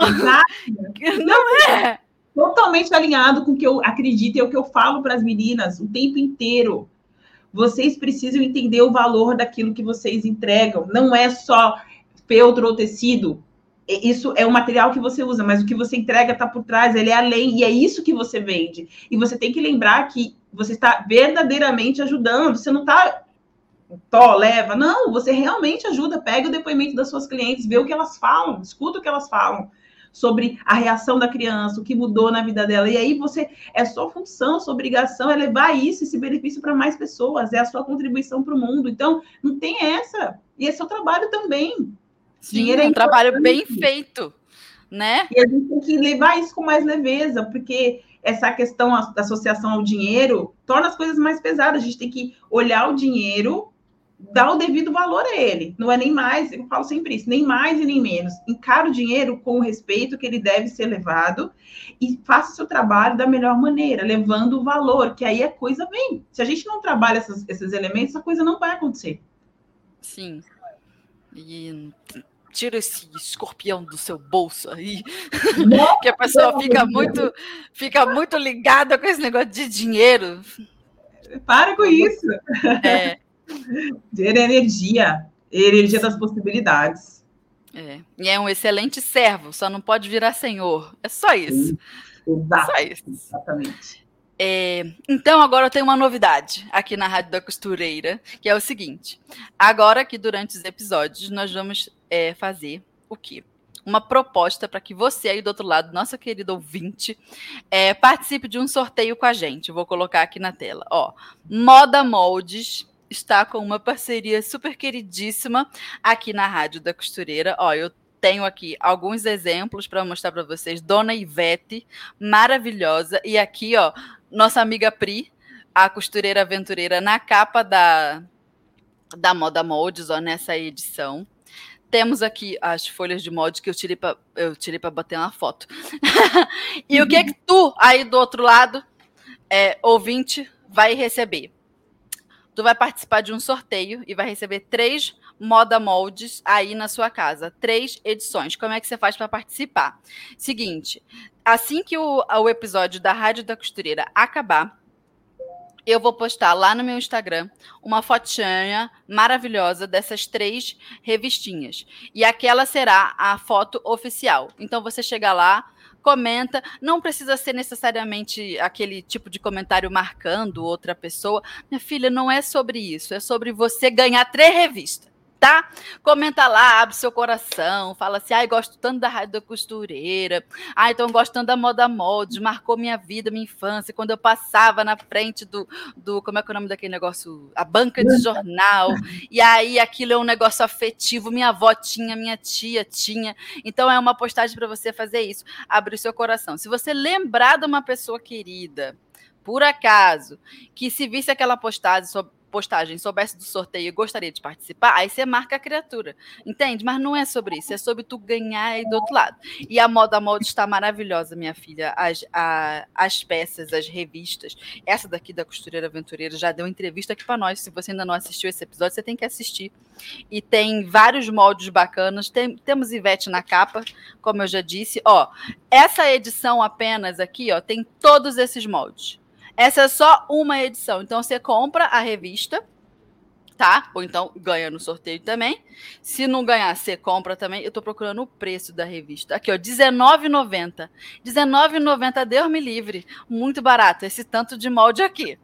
Exato. não é totalmente alinhado com o que eu acredito e é o que eu falo para as meninas o tempo inteiro. Vocês precisam entender o valor daquilo que vocês entregam. Não é só feltro ou tecido. Isso é o material que você usa, mas o que você entrega está por trás, ele é além, e é isso que você vende. E você tem que lembrar que você está verdadeiramente ajudando, você não está to, leva. Não, você realmente ajuda. Pega o depoimento das suas clientes, vê o que elas falam, escuta o que elas falam sobre a reação da criança, o que mudou na vida dela. E aí você é sua função, sua obrigação é levar isso, esse benefício para mais pessoas, é a sua contribuição para o mundo. Então, não tem essa. E é seu trabalho também. Sim, Dinheiro é um trabalho bem feito, né? E a gente tem que levar isso com mais leveza, porque essa questão da associação ao dinheiro torna as coisas mais pesadas. A gente tem que olhar o dinheiro dá o devido valor a ele. Não é nem mais, eu falo sempre isso, nem mais e nem menos. Encara o dinheiro com o respeito que ele deve ser levado e faça o seu trabalho da melhor maneira, levando o valor, que aí a coisa vem. Se a gente não trabalha essas, esses elementos, a coisa não vai acontecer. Sim. E tira esse escorpião do seu bolso aí, que a pessoa fica muito, fica muito ligada com esse negócio de dinheiro. Para com isso. É. Ter energia, energia das possibilidades. É. E é um excelente servo, só não pode virar senhor. É só isso. Exato. Só isso. Exatamente. É, então, agora eu tenho uma novidade aqui na Rádio da Costureira, que é o seguinte: agora que durante os episódios nós vamos é, fazer o quê? Uma proposta para que você aí do outro lado, nossa querida ouvinte, é, participe de um sorteio com a gente. vou colocar aqui na tela. Ó, Moda Moldes está com uma parceria super queridíssima aqui na Rádio da Costureira. Ó, eu tenho aqui alguns exemplos para mostrar para vocês. Dona Ivete, maravilhosa. E aqui, ó, nossa amiga Pri, a costureira aventureira, na capa da, da Moda Moldes, ó, nessa edição. Temos aqui as folhas de molde que eu tirei para eu tirei para bater uma foto. e o que é que tu aí do outro lado, é, ouvinte, vai receber? Tu vai participar de um sorteio e vai receber três moda moldes aí na sua casa, três edições. Como é que você faz para participar? Seguinte, assim que o, o episódio da Rádio da Costureira acabar, eu vou postar lá no meu Instagram uma fotinha maravilhosa dessas três revistinhas. E aquela será a foto oficial. Então você chega lá, comenta, não precisa ser necessariamente aquele tipo de comentário marcando outra pessoa. Minha filha, não é sobre isso, é sobre você ganhar três revistas tá? Comenta lá, abre seu coração, fala assim, ai, gosto tanto da Rádio da Costureira, ai, então gosto tanto da Moda Moldes, marcou minha vida, minha infância, quando eu passava na frente do, do como é que é o nome daquele negócio? A banca de jornal, e aí aquilo é um negócio afetivo, minha avó tinha, minha tia tinha, então é uma postagem para você fazer isso, abrir seu coração. Se você lembrar de uma pessoa querida, por acaso, que se visse aquela postagem sobre postagem soubesse do sorteio e gostaria de participar, aí você marca a criatura. Entende? Mas não é sobre isso, é sobre tu ganhar aí do outro lado. E a moda molde está maravilhosa, minha filha. As, a, as peças, as revistas. Essa daqui da Costureira Aventureira já deu entrevista aqui para nós. Se você ainda não assistiu esse episódio, você tem que assistir. E tem vários moldes bacanas. Tem, temos Ivete na capa, como eu já disse. Ó, essa edição apenas aqui, ó, tem todos esses moldes. Essa é só uma edição. Então você compra a revista, tá? Ou então ganha no sorteio também. Se não ganhar, você compra também. Eu tô procurando o preço da revista. Aqui, ó, R$19,90. R$19,90, Deus me livre. Muito barato. Esse tanto de molde aqui.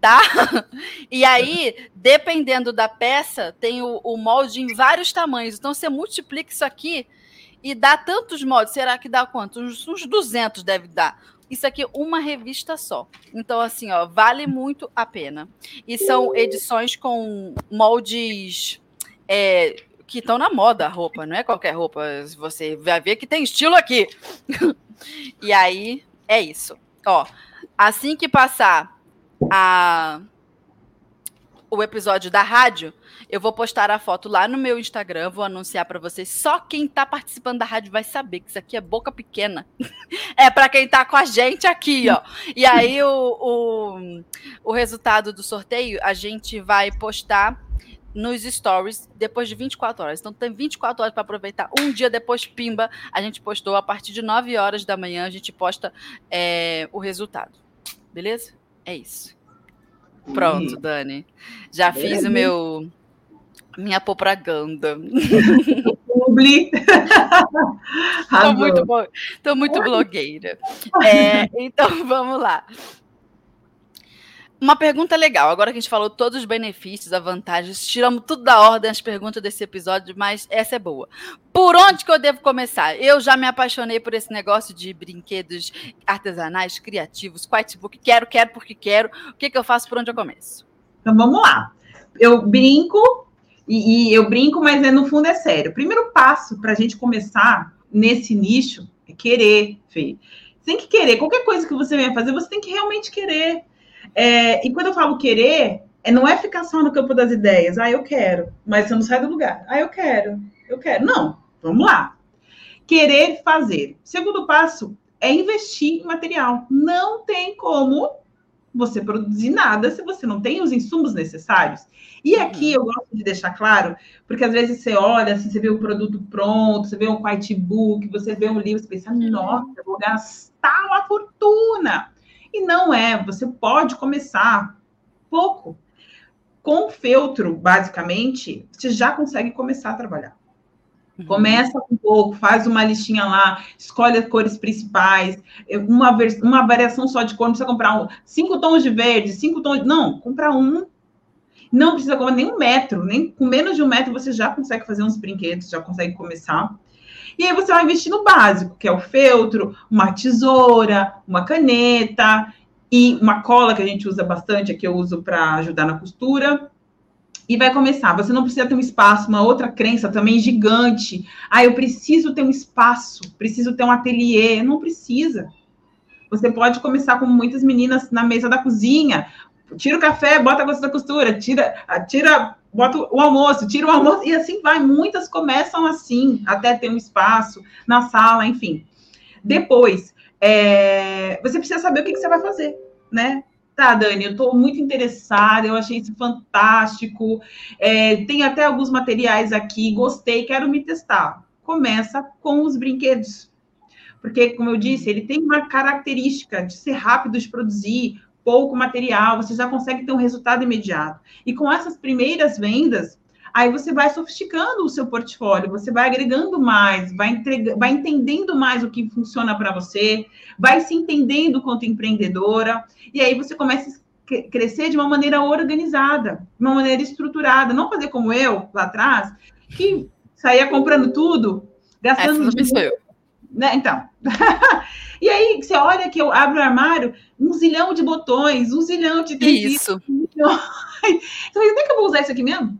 Tá? E aí, dependendo da peça, tem o, o molde em vários tamanhos. Então, você multiplica isso aqui e dá tantos moldes. Será que dá quanto? Uns, uns 200 deve dar isso aqui uma revista só. Então, assim, ó, vale muito a pena. E são edições com moldes é, que estão na moda a roupa, não é qualquer roupa. Você vai ver que tem estilo aqui. e aí, é isso. Ó, assim que passar a o episódio da rádio, eu vou postar a foto lá no meu Instagram, vou anunciar para vocês. Só quem está participando da rádio vai saber que isso aqui é boca pequena. é para quem está com a gente aqui, ó. E aí o, o, o resultado do sorteio a gente vai postar nos stories depois de 24 horas. Então tem 24 horas para aproveitar. Um dia depois, pimba, a gente postou a partir de 9 horas da manhã, a gente posta é, o resultado. Beleza? É isso. Pronto, Dani. Já fiz o meu minha propaganda. Publi. Estou muito, tô muito blogueira. É, então, vamos lá. Uma pergunta legal. Agora que a gente falou todos os benefícios, as vantagens, tiramos tudo da ordem as perguntas desse episódio, mas essa é boa. Por onde que eu devo começar? Eu já me apaixonei por esse negócio de brinquedos artesanais, criativos, quitebook. Quero, quero porque quero. O que, que eu faço? Por onde eu começo? Então vamos lá. Eu brinco e, e eu brinco, mas é, no fundo é sério. O primeiro passo para a gente começar nesse nicho é querer, Fê. Você tem que querer. Qualquer coisa que você venha fazer, você tem que realmente querer. É, e quando eu falo querer, é, não é ficar só no campo das ideias. Ah, eu quero, mas você não sai do lugar. Ah, eu quero, eu quero. Não, vamos lá. Querer fazer. Segundo passo é investir em material. Não tem como você produzir nada se você não tem os insumos necessários. E aqui eu gosto de deixar claro, porque às vezes você olha, assim, você vê o produto pronto, você vê um white book, você vê um livro, você pensa, nossa, eu vou gastar uma fortuna. E não é, você pode começar pouco. Com feltro, basicamente, você já consegue começar a trabalhar. Uhum. Começa com um pouco, faz uma listinha lá, escolhe as cores principais, uma, uma variação só de cor, não precisa comprar um, cinco tons de verde, cinco tons de... Não, comprar um. Não precisa comprar nem um metro, nem com menos de um metro você já consegue fazer uns brinquedos, já consegue começar. E aí você vai investir no básico, que é o feltro, uma tesoura, uma caneta e uma cola que a gente usa bastante, que eu uso para ajudar na costura. E vai começar. Você não precisa ter um espaço, uma outra crença também gigante. Ah, eu preciso ter um espaço, preciso ter um ateliê. Não precisa. Você pode começar como muitas meninas na mesa da cozinha. Tira o café, bota a gosto da costura, tira, tira bota o almoço, tira o almoço, e assim vai. Muitas começam assim, até ter um espaço na sala, enfim. Depois, é, você precisa saber o que, que, você vai fazer, né? Tá, Dani, eu estou muito interessada, eu achei isso fantástico. É, tem até alguns materiais aqui, gostei, quero me testar. Começa com os brinquedos. Porque, como eu disse, ele tem uma característica de ser rápido de produzir, pouco material, você já consegue ter um resultado imediato. E com essas primeiras vendas, aí você vai sofisticando o seu portfólio, você vai agregando mais, vai, entrega, vai entendendo mais o que funciona para você, vai se entendendo quanto empreendedora, e aí você começa a crescer de uma maneira organizada, de uma maneira estruturada, não fazer como eu lá atrás, que saía comprando tudo, gastando Essa dinheiro. Né? Então. e aí você olha que eu abro o armário, um zilhão de botões, um zilhão de tecido. Isso. Então, eu nem que eu vou usar isso aqui mesmo?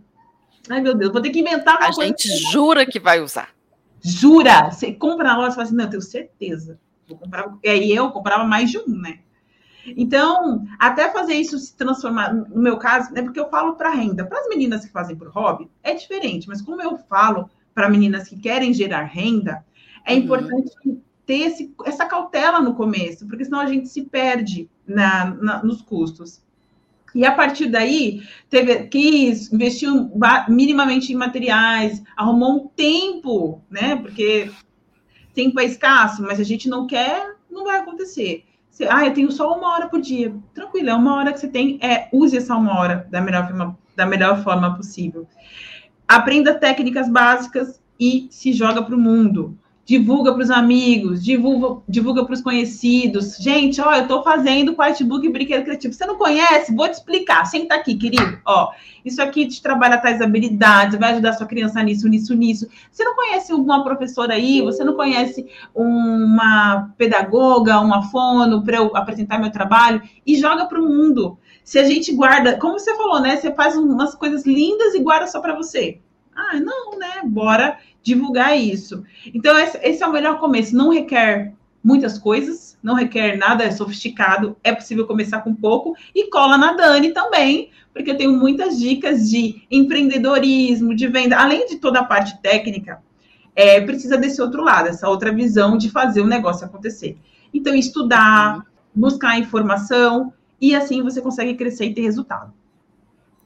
Ai, meu Deus, vou ter que inventar uma A coisa. gente jura que vai usar. Jura? Você compra na loja e fala assim, não, eu tenho certeza. Vou comprar. E aí eu comprava mais de um, né? Então, até fazer isso se transformar, no meu caso, é porque eu falo para renda. Para as meninas que fazem por hobby, é diferente, mas como eu falo para meninas que querem gerar renda, é uhum. importante ter esse, essa cautela no começo, porque senão a gente se perde na, na, nos custos. E a partir daí, teve, quis, investiu minimamente em materiais, arrumou um tempo, né? Porque tempo é escasso, mas a gente não quer, não vai acontecer. Você, ah, eu tenho só uma hora por dia. Tranquilo, é uma hora que você tem, é, use essa uma hora da melhor forma, da melhor forma possível. Aprenda técnicas básicas e se joga para o mundo divulga para os amigos, divulga, divulga para os conhecidos. Gente, ó, eu estou fazendo Artbook e Brinquedo Criativo. Você não conhece? Vou te explicar. Senta aqui, querido. Ó, isso aqui te trabalha tais habilidades, vai ajudar sua criança nisso, nisso, nisso. Você não conhece uma professora aí? Você não conhece uma pedagoga, uma fono para eu apresentar meu trabalho? E joga para o mundo. Se a gente guarda, como você falou, né? Você faz umas coisas lindas e guarda só para você. Ah, não, né? Bora divulgar isso. Então, esse é o melhor começo. Não requer muitas coisas, não requer nada sofisticado, é possível começar com pouco e cola na Dani também, porque eu tenho muitas dicas de empreendedorismo, de venda, além de toda a parte técnica, é, precisa desse outro lado, essa outra visão de fazer o negócio acontecer. Então, estudar, buscar informação e assim você consegue crescer e ter resultado.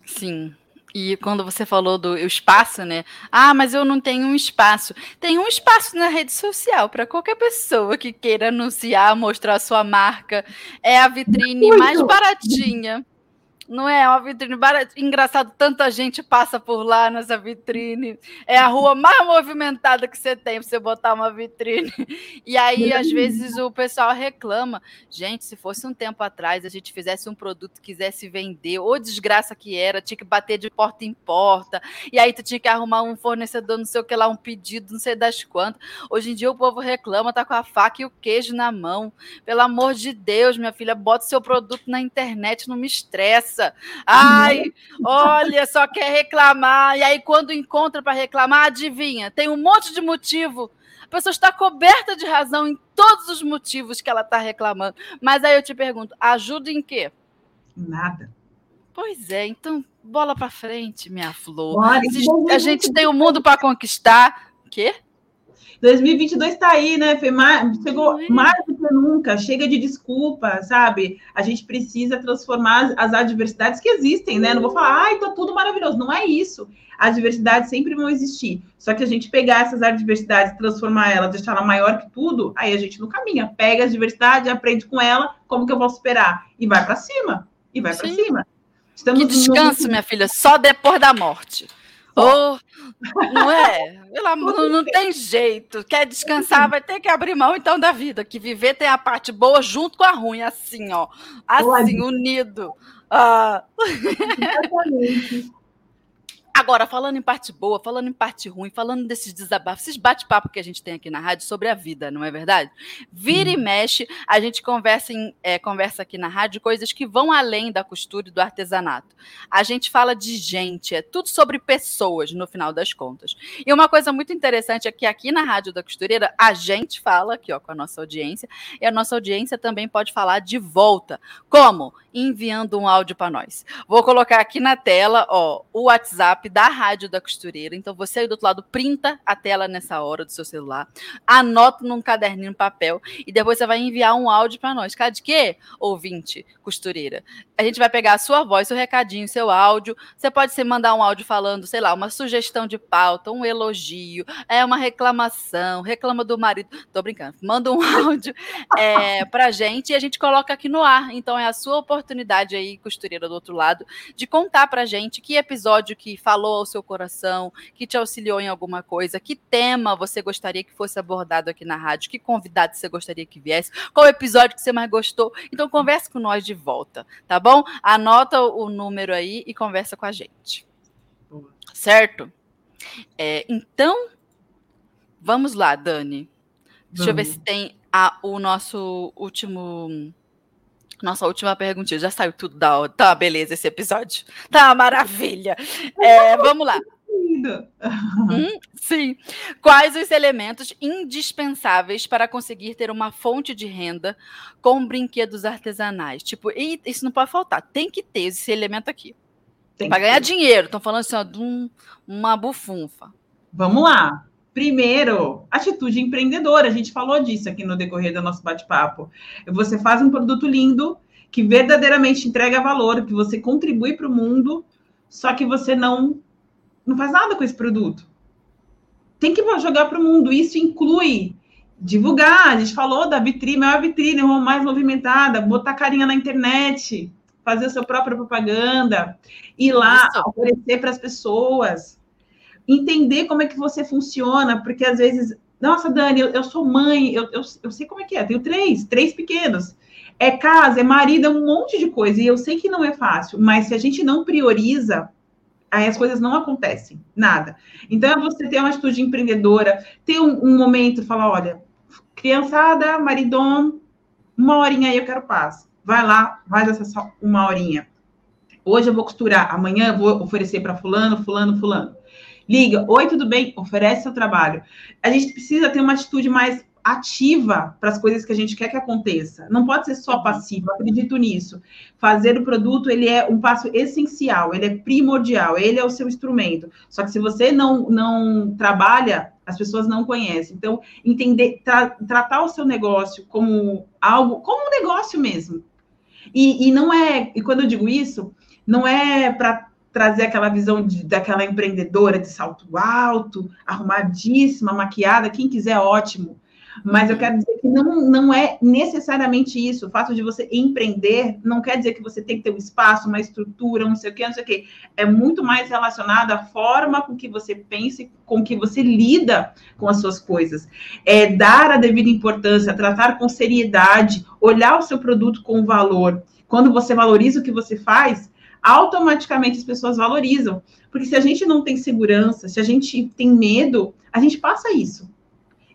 Sim, e quando você falou do espaço, né? Ah, mas eu não tenho um espaço. Tem um espaço na rede social para qualquer pessoa que queira anunciar, mostrar sua marca. É a vitrine Muito. mais baratinha não é, uma vitrine barata. Engraçado, tanta gente passa por lá nessa vitrine. É a rua mais movimentada que você tem para você botar uma vitrine. E aí, às vezes, o pessoal reclama. Gente, se fosse um tempo atrás, a gente fizesse um produto, quisesse vender, ou desgraça que era, tinha que bater de porta em porta. E aí tu tinha que arrumar um fornecedor, não sei o que lá, um pedido, não sei das quantas. Hoje em dia o povo reclama, tá com a faca e o queijo na mão. Pelo amor de Deus, minha filha, bota seu produto na internet, não me estressa Ai, olha, só quer reclamar. E aí, quando encontra para reclamar, adivinha, tem um monte de motivo. A pessoa está coberta de razão em todos os motivos que ela está reclamando. Mas aí eu te pergunto, ajuda em quê? Nada. Pois é, então bola para frente, minha flor. Bora, a gente tem o um mundo para conquistar. Quê? 2022 está aí, né? Chegou mais do que nunca. Chega de desculpa, sabe? A gente precisa transformar as adversidades que existem, né? Não vou falar, ai, tá tudo maravilhoso. Não é isso. As adversidades sempre vão existir. Só que a gente pegar essas adversidades, transformar elas, deixar ela maior que tudo, aí a gente não caminha. Pega a adversidade, aprende com ela, como que eu vou superar? E vai para cima. E vai para cima. Estamos que descanso, no... minha filha, só depois da morte. Oh, não é? Não, não tem jeito. Quer descansar, vai ter que abrir mão então da vida. Que viver tem a parte boa junto com a ruim, assim, ó. Assim, unido. Ah. Exatamente. Agora, falando em parte boa, falando em parte ruim, falando desses desabafos, esses bate-papo que a gente tem aqui na rádio sobre a vida, não é verdade? Vira e mexe, a gente conversa, em, é, conversa aqui na rádio coisas que vão além da costura e do artesanato. A gente fala de gente, é tudo sobre pessoas, no final das contas. E uma coisa muito interessante é que aqui na Rádio da Costureira, a gente fala aqui ó, com a nossa audiência, e a nossa audiência também pode falar de volta. Como? Enviando um áudio para nós. Vou colocar aqui na tela ó, o WhatsApp Da Rádio da Costureira. Então, você aí do outro lado, printa a tela nessa hora do seu celular, anota num caderninho, papel, e depois você vai enviar um áudio para nós. Cara, de quê? Ouvinte, costureira. A gente vai pegar a sua voz, seu recadinho, seu áudio. Você pode ser mandar um áudio falando, sei lá, uma sugestão de pauta, um elogio, é uma reclamação, reclama do marido. Tô brincando. Manda um áudio é, pra gente e a gente coloca aqui no ar. Então, é a sua oportunidade aí, costureira do outro lado, de contar pra gente que episódio que falou ao seu coração, que te auxiliou em alguma coisa, que tema você gostaria que fosse abordado aqui na rádio, que convidado você gostaria que viesse, qual episódio que você mais gostou. Então converse com nós de volta, tá bom? Anota o número aí e conversa com a gente. Certo? É, então, vamos lá, Dani. Deixa eu ver se tem a, o nosso último nossa última perguntinha. Já saiu tudo da hora. Tá, beleza, esse episódio. Tá, maravilha. É, vamos lá. Hum, sim. Quais os elementos indispensáveis para conseguir ter uma fonte de renda com brinquedos artesanais? Tipo, isso não pode faltar. Tem que ter esse elemento aqui. Para ganhar dinheiro. Estão falando assim, ó, de um, uma bufunfa. Vamos lá. Primeiro, atitude empreendedora. A gente falou disso aqui no decorrer do nosso bate-papo. Você faz um produto lindo que verdadeiramente entrega valor, que você contribui para o mundo, só que você não não faz nada com esse produto. Tem que jogar para o mundo. Isso inclui divulgar. A gente falou da vitrine, maior vitrine, mais movimentada, botar carinha na internet, fazer a sua própria propaganda, ir lá, oferecer para as pessoas entender como é que você funciona, porque às vezes, nossa, Dani, eu, eu sou mãe, eu, eu, eu, sei como é que é, tenho três, três pequenos. É casa, é marido, é um monte de coisa, e eu sei que não é fácil, mas se a gente não prioriza, aí as coisas não acontecem, nada. Então, é você ter uma atitude empreendedora, ter um, um momento, falar, olha, criançada, maridom, uma horinha aí eu quero paz. Vai lá, faz essa uma horinha. Hoje eu vou costurar, amanhã eu vou oferecer para fulano, fulano, fulano. Liga, oi, tudo bem? Oferece seu trabalho. A gente precisa ter uma atitude mais ativa para as coisas que a gente quer que aconteça. Não pode ser só passivo, acredito nisso. Fazer o produto, ele é um passo essencial, ele é primordial, ele é o seu instrumento. Só que se você não, não trabalha, as pessoas não conhecem. Então, entender, tra tratar o seu negócio como algo, como um negócio mesmo. E, e não é, e quando eu digo isso, não é para trazer aquela visão de, daquela empreendedora de salto alto, arrumadíssima, maquiada, quem quiser, ótimo. Mas eu quero dizer que não, não é necessariamente isso. O fato de você empreender não quer dizer que você tem que ter um espaço, uma estrutura, não sei o quê, não sei o quê. É muito mais relacionado à forma com que você pensa, com que você lida com as suas coisas. É dar a devida importância, tratar com seriedade, olhar o seu produto com valor. Quando você valoriza o que você faz, automaticamente as pessoas valorizam. Porque se a gente não tem segurança, se a gente tem medo, a gente passa isso.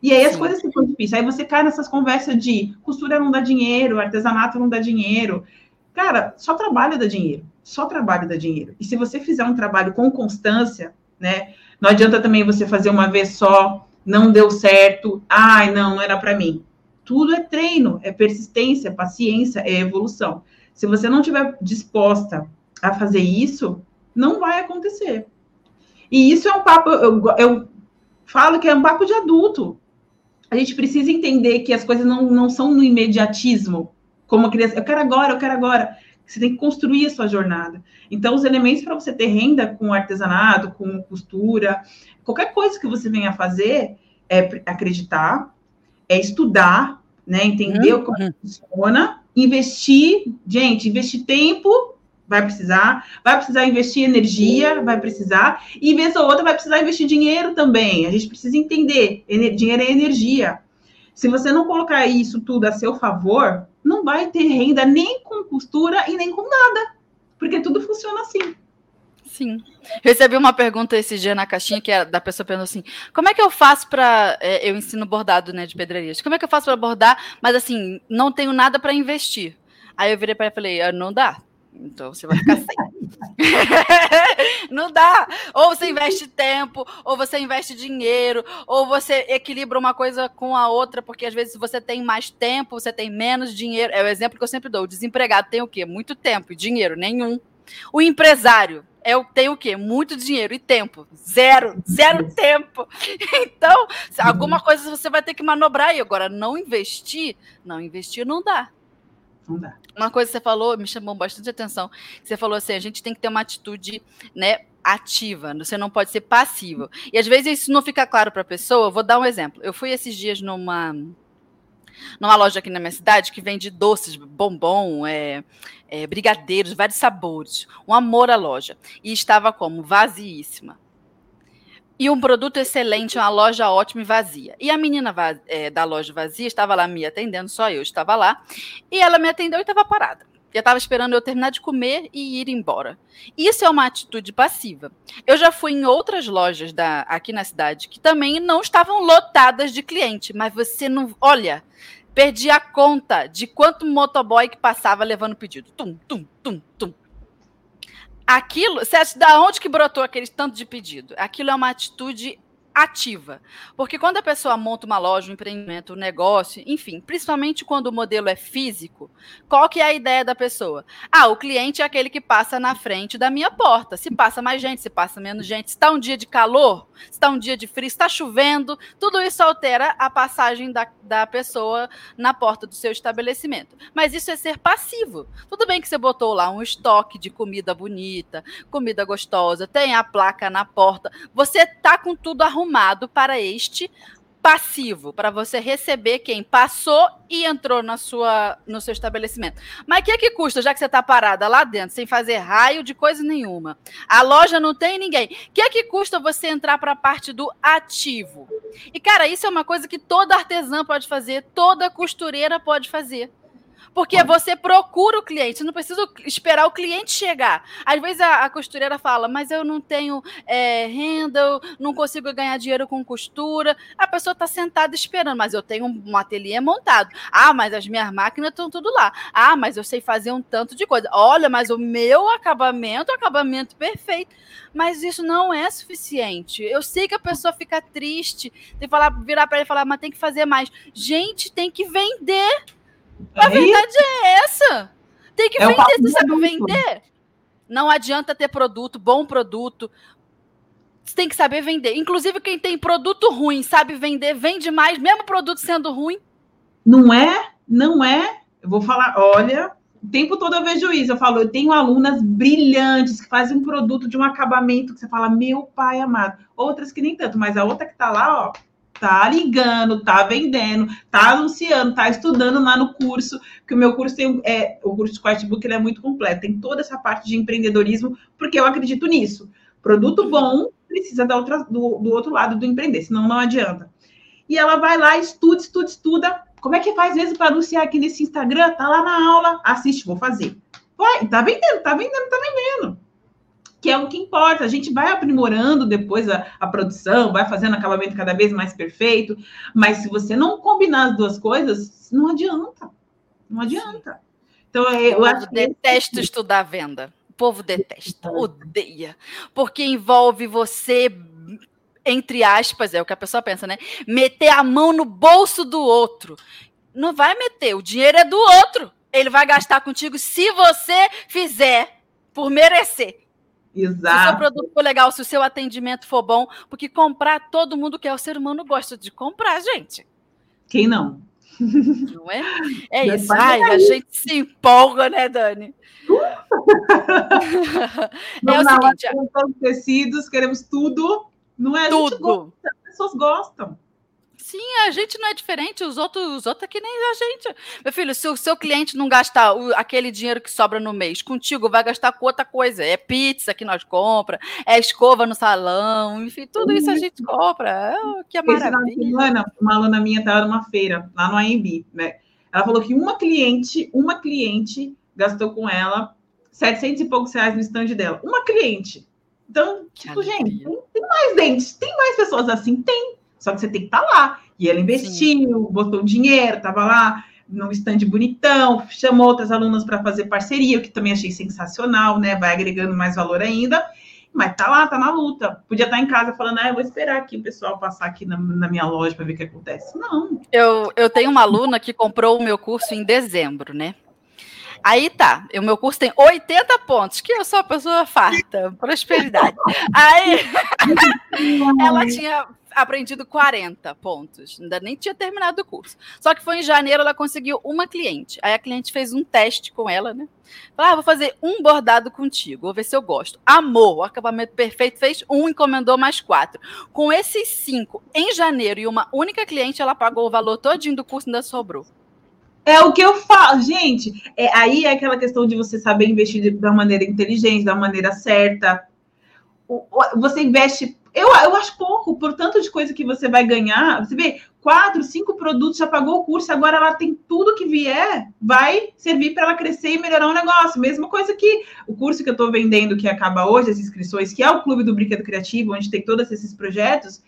E aí as Sim. coisas ficam difíceis. Aí você cai nessas conversas de costura não dá dinheiro, artesanato não dá dinheiro. Cara, só trabalho dá dinheiro. Só trabalho dá dinheiro. E se você fizer um trabalho com constância, né? Não adianta também você fazer uma vez só, não deu certo, ai, não, não era para mim. Tudo é treino, é persistência, é paciência, é evolução. Se você não estiver disposta a fazer isso, não vai acontecer. E isso é um papo, eu, eu falo que é um papo de adulto. A gente precisa entender que as coisas não, não são no imediatismo, como a criança, eu quero agora, eu quero agora. Você tem que construir a sua jornada. Então, os elementos para você ter renda com artesanato, com costura, qualquer coisa que você venha fazer, é acreditar, é estudar, né? Entender uhum. como funciona, investir, gente, investir tempo vai precisar, vai precisar investir energia, vai precisar, e vez ou outra vai precisar investir dinheiro também. A gente precisa entender, dinheiro é energia. Se você não colocar isso tudo a seu favor, não vai ter renda nem com costura e nem com nada, porque tudo funciona assim. Sim. Recebi uma pergunta esse dia na caixinha que é da pessoa perguntou assim: como é que eu faço para. É, eu ensino bordado né, de pedrarias. Como é que eu faço para bordar, mas assim, não tenho nada para investir? Aí eu virei para ela e falei: ah, não dá. Então você vai ficar sem. não dá. Ou você investe tempo, ou você investe dinheiro, ou você equilibra uma coisa com a outra, porque às vezes você tem mais tempo, você tem menos dinheiro. É o exemplo que eu sempre dou. O desempregado tem o quê? Muito tempo e dinheiro nenhum. O empresário é, tem o quê? Muito dinheiro e tempo. Zero, zero tempo. Então, alguma coisa você vai ter que manobrar aí. Agora, não investir, não investir não dá. Não dá. Uma coisa que você falou, me chamou bastante atenção. Você falou assim: a gente tem que ter uma atitude, né? Ativa, você não pode ser passivo. E às vezes isso não fica claro para a pessoa. Eu vou dar um exemplo. Eu fui esses dias numa numa loja aqui na minha cidade que vende doces, bombom, é, é, brigadeiros, vários sabores. Um amor à loja. E estava como? Vaziíssima. E um produto excelente, uma loja ótima e vazia. E a menina é, da loja vazia estava lá me atendendo, só eu estava lá. E ela me atendeu e estava parada. Eu estava esperando eu terminar de comer e ir embora. Isso é uma atitude passiva. Eu já fui em outras lojas da, aqui na cidade que também não estavam lotadas de cliente, mas você não. Olha, perdi a conta de quanto motoboy que passava levando pedido. Tum, tum, tum, tum. Aquilo, você acha da onde que brotou aquele tanto de pedido? Aquilo é uma atitude ativa. Porque quando a pessoa monta uma loja, um empreendimento, um negócio, enfim, principalmente quando o modelo é físico, qual que é a ideia da pessoa? Ah, o cliente é aquele que passa na frente da minha porta. Se passa mais gente, se passa menos gente, se está um dia de calor, se está um dia de frio, está chovendo, tudo isso altera a passagem da, da pessoa na porta do seu estabelecimento. Mas isso é ser passivo. Tudo bem que você botou lá um estoque de comida bonita, comida gostosa, tem a placa na porta, você tá com tudo arrumado arrumado para este passivo, para você receber quem passou e entrou na sua, no seu estabelecimento. Mas o que, é que custa, já que você está parada lá dentro, sem fazer raio de coisa nenhuma? A loja não tem ninguém. O que, é que custa você entrar para a parte do ativo? E, cara, isso é uma coisa que toda artesã pode fazer, toda costureira pode fazer. Porque você procura o cliente, você não precisa esperar o cliente chegar. Às vezes a, a costureira fala, mas eu não tenho é, renda, eu não consigo ganhar dinheiro com costura. A pessoa está sentada esperando, mas eu tenho um, um ateliê montado. Ah, mas as minhas máquinas estão tudo lá. Ah, mas eu sei fazer um tanto de coisa. Olha, mas o meu acabamento, acabamento perfeito. Mas isso não é suficiente. Eu sei que a pessoa fica triste, tem que falar, virar para ele e falar, mas tem que fazer mais. Gente, tem que vender. A é verdade é essa. Tem que é vender, você sabe vender. Não adianta ter produto, bom produto. Você tem que saber vender. Inclusive, quem tem produto ruim, sabe vender, vende mais, mesmo produto sendo ruim. Não é? Não é? Eu vou falar, olha, o tempo todo eu vejo isso. Eu falo, eu tenho alunas brilhantes que fazem um produto de um acabamento que você fala, meu pai amado. Outras que nem tanto, mas a outra que tá lá, ó, tá ligando, tá vendendo, tá anunciando, tá estudando lá no curso, que o meu curso tem é, o curso de Quartbook ele é muito completo, tem toda essa parte de empreendedorismo, porque eu acredito nisso. Produto bom precisa da outra, do, do outro lado do empreender, senão não adianta. E ela vai lá, estuda, estuda, estuda. Como é que faz mesmo para anunciar aqui nesse Instagram? Tá lá na aula, assiste, vou fazer. Vai, tá vendendo, tá vendendo, tá vendendo que é o que importa. A gente vai aprimorando depois a, a produção, vai fazendo acabamento cada vez mais perfeito, mas se você não combinar as duas coisas, não adianta. Não adianta. Então, eu, eu acho detesto que... estudar venda. O povo detesta, odeia, porque envolve você entre aspas, é o que a pessoa pensa, né? Meter a mão no bolso do outro. Não vai meter, o dinheiro é do outro. Ele vai gastar contigo se você fizer por merecer. Exato. Se o seu produto for legal, se o seu atendimento for bom, porque comprar todo mundo quer, o ser humano gosta de comprar, gente. Quem não? Não é? É isso. Ai, a gente se empolga, né, Dani? é o seguinte, tecidos, queremos tudo, não é? Tudo. Gosta, as pessoas gostam. Sim, a gente não é diferente, os outros, os outros é que nem a gente. Meu filho, se o seu cliente não gastar o, aquele dinheiro que sobra no mês contigo, vai gastar com outra coisa. É pizza que nós compra, é escova no salão, enfim, tudo isso a gente compra. Oh, que é maravilha. Semana, uma aluna minha estava numa feira, lá no AMB, né? Ela falou que uma cliente, uma cliente gastou com ela 700 e poucos reais no stand dela. Uma cliente. Então, tipo, gente, tem mais dentes, tem mais pessoas assim? Tem. Só que você tem que estar tá lá. E ela investiu, Sim. botou dinheiro, estava lá num stand bonitão, chamou outras alunas para fazer parceria, o que também achei sensacional, né? Vai agregando mais valor ainda. Mas tá lá, tá na luta. Podia estar tá em casa falando, ah, eu vou esperar aqui o pessoal passar aqui na, na minha loja para ver o que acontece. Não. Eu, eu tenho uma aluna que comprou o meu curso em dezembro, né? Aí tá, o meu curso tem 80 pontos, que eu sou uma pessoa farta, prosperidade. Aí ela tinha aprendido 40 pontos, ainda nem tinha terminado o curso. Só que foi em janeiro, ela conseguiu uma cliente. Aí a cliente fez um teste com ela, né? Falou, ah, vou fazer um bordado contigo, vou ver se eu gosto. Amor, o acabamento perfeito, fez um, encomendou mais quatro. Com esses cinco, em janeiro, e uma única cliente, ela pagou o valor todinho do curso e ainda sobrou. É o que eu falo, gente. É, aí é aquela questão de você saber investir da maneira inteligente, da maneira certa. Você investe eu, eu acho pouco, por tanto de coisa que você vai ganhar. Você vê, quatro, cinco produtos, já pagou o curso, agora ela tem tudo que vier, vai servir para ela crescer e melhorar o negócio. Mesma coisa que o curso que eu estou vendendo, que acaba hoje, as inscrições, que é o Clube do Brinquedo Criativo, onde tem todos esses projetos,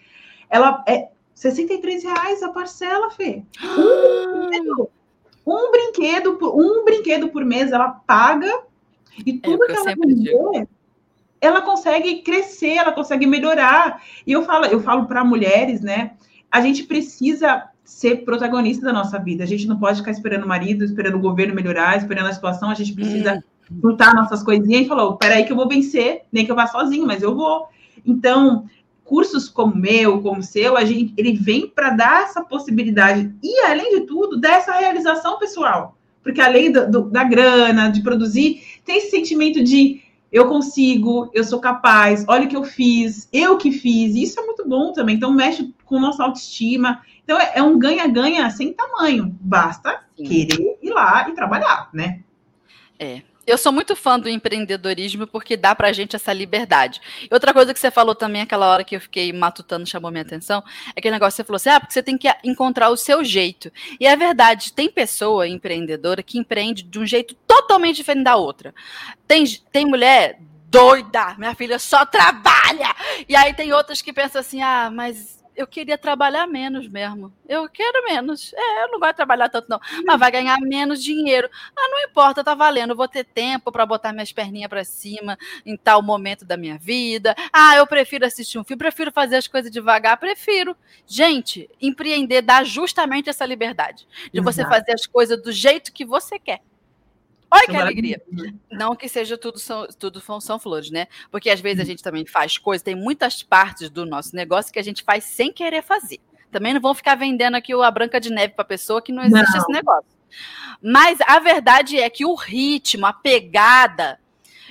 ela é 63 reais a parcela, Fê. Um um brinquedo, por, um brinquedo por mês ela paga e é tudo é que, que ela vender ela consegue crescer, ela consegue melhorar. E eu falo, eu falo para mulheres, né? A gente precisa ser protagonista da nossa vida. A gente não pode ficar esperando o marido, esperando o governo melhorar, esperando a situação. A gente precisa hum. nossas coisinhas e falar: peraí, que eu vou vencer, nem que eu vá sozinho, mas eu vou. Então, cursos como o meu, como o seu, a gente, ele vem para dar essa possibilidade e, além de tudo, dessa realização pessoal. Porque além do, do, da grana, de produzir, tem esse sentimento de eu consigo, eu sou capaz, olha o que eu fiz, eu que fiz, isso é muito bom também. Então, mexe com nossa autoestima. Então, é, é um ganha-ganha sem tamanho. Basta Sim. querer ir lá e trabalhar, né? É. Eu sou muito fã do empreendedorismo porque dá pra gente essa liberdade. E outra coisa que você falou também, aquela hora que eu fiquei matutando, chamou minha atenção, é aquele negócio que você falou assim: ah, porque você tem que encontrar o seu jeito. E é verdade, tem pessoa empreendedora que empreende de um jeito totalmente diferente da outra. Tem, tem mulher doida, minha filha só trabalha. E aí tem outras que pensam assim: ah, mas eu queria trabalhar menos mesmo. Eu quero menos. É, eu não gosto de trabalhar tanto, não. Mas vai ganhar menos dinheiro. Ah, não importa, tá valendo. Eu vou ter tempo para botar minhas perninhas para cima em tal momento da minha vida. Ah, eu prefiro assistir um filme, prefiro fazer as coisas devagar, prefiro. Gente, empreender dá justamente essa liberdade de Exato. você fazer as coisas do jeito que você quer. Olha que alegria. Não que seja tudo são, tudo são flores, né? Porque às vezes a gente também faz coisas, tem muitas partes do nosso negócio que a gente faz sem querer fazer. Também não vão ficar vendendo aqui a Branca de Neve para pessoa que não existe não. esse negócio. Mas a verdade é que o ritmo, a pegada,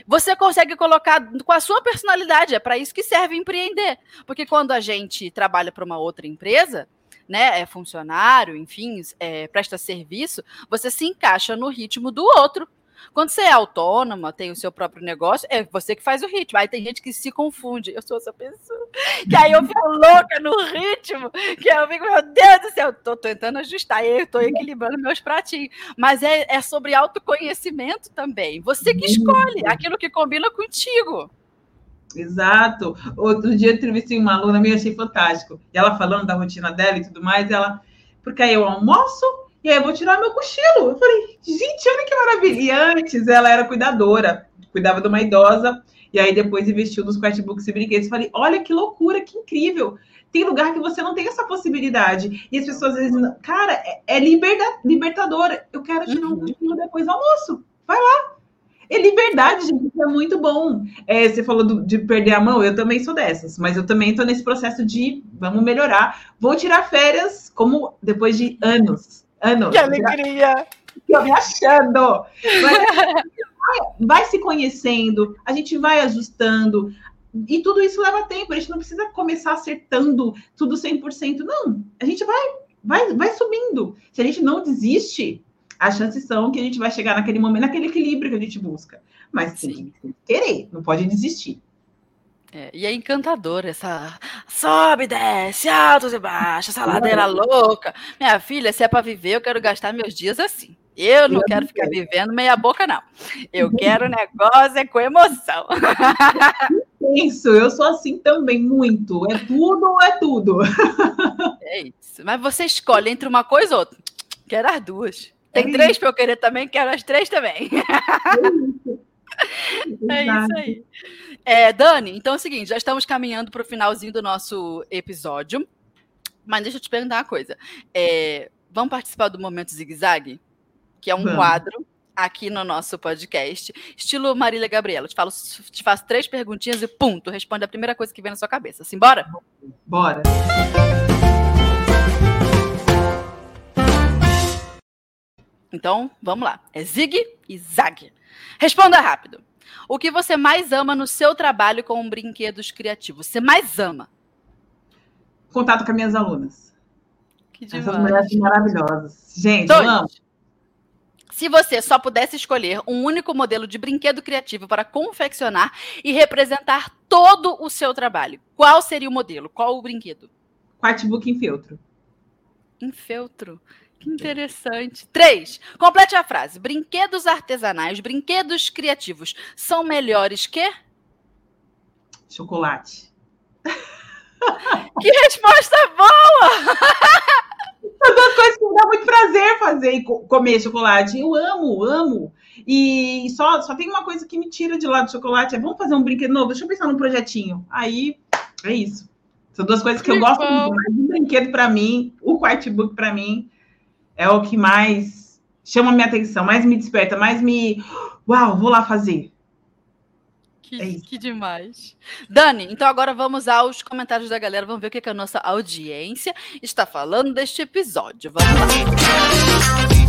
você consegue colocar com a sua personalidade. É para isso que serve empreender. Porque quando a gente trabalha para uma outra empresa, né, é funcionário, enfim, é, presta serviço, você se encaixa no ritmo do outro. Quando você é autônoma, tem o seu próprio negócio, é você que faz o ritmo. Aí tem gente que se confunde. Eu sou essa pessoa. Que aí eu fico louca no ritmo. Que eu fico, meu Deus do céu, tô tentando ajustar. Eu tô equilibrando meus pratinhos. Mas é, é sobre autoconhecimento também. Você que escolhe aquilo que combina contigo. Exato. Outro dia eu entrevistei uma aluna minha, achei fantástico. E ela falando da rotina dela e tudo mais, ela, porque aí eu almoço e aí eu vou tirar meu cochilo. Eu falei, gente, olha que maravilha. E antes ela era cuidadora, cuidava de uma idosa, e aí depois investiu nos questbooks e brinquedos. Eu falei, olha que loucura, que incrível. Tem lugar que você não tem essa possibilidade. E as pessoas às vezes, cara, é, é liberta, libertadora. Eu quero tirar um uhum. cochilo depois do almoço. Vai lá, é liberdade, gente, isso é muito bom. É, você falou do, de perder a mão, eu também sou dessas, mas eu também estou nesse processo de vamos melhorar. Vou tirar férias, como depois de anos. Anos. Que alegria! Estou me achando. Mas, vai se conhecendo, a gente vai ajustando. E tudo isso leva tempo, a gente não precisa começar acertando tudo 100%, não. A gente vai, vai, vai subindo. Se a gente não desiste, as chances são que a gente vai chegar naquele momento, naquele equilíbrio que a gente busca. Mas tem que querer, não pode desistir. É, e é encantador essa sobe, desce, altos e baixos, essa ladeira louca. Minha filha, se é para viver, eu quero gastar meus dias assim. Eu não eu quero ficar vivendo meia boca, não. Eu quero negócio é com emoção. Isso, eu sou assim também, muito. É tudo ou é tudo? É isso. Mas você escolhe entre uma coisa ou outra. Quero as duas. Tem é três para eu querer também, quero as três também. É isso aí. É, Dani, então é o seguinte, já estamos caminhando para o finalzinho do nosso episódio. Mas deixa eu te perguntar uma coisa. É, vamos participar do Momento Zig Zag? Que é um vamos. quadro aqui no nosso podcast, estilo Marília Gabriela. Te, falo, te faço três perguntinhas e pum, tu responde a primeira coisa que vem na sua cabeça. Simbora? Bora. Então, vamos lá. É Zig e Zag. Responda rápido. O que você mais ama no seu trabalho com brinquedos criativos? Você mais ama? Contato com as minhas alunas. Que Essas demais. mulheres maravilhosas. Gente, Dois. eu amo. Se você só pudesse escolher um único modelo de brinquedo criativo para confeccionar e representar todo o seu trabalho, qual seria o modelo? Qual o brinquedo? Quartbook em feltro. Em feltro. Que interessante. Três. Complete a frase. Brinquedos artesanais, brinquedos criativos são melhores que? Chocolate. Que resposta boa! São duas coisas que me dá muito prazer fazer e co- comer chocolate. Eu amo, amo. E só, só tem uma coisa que me tira de lá do chocolate. É vamos fazer um brinquedo novo? Deixa eu pensar num projetinho. Aí, é isso. São duas coisas que eu Que gosto bom. muito. Mas o brinquedo, para mim, o quartbook, para mim, é o que mais chama minha atenção, mais me desperta, mais me. Uau, vou lá fazer. Que, É que demais. Dani, então agora vamos aos comentários da galera. Vamos ver o que, que a nossa audiência está falando deste episódio. Vamos lá.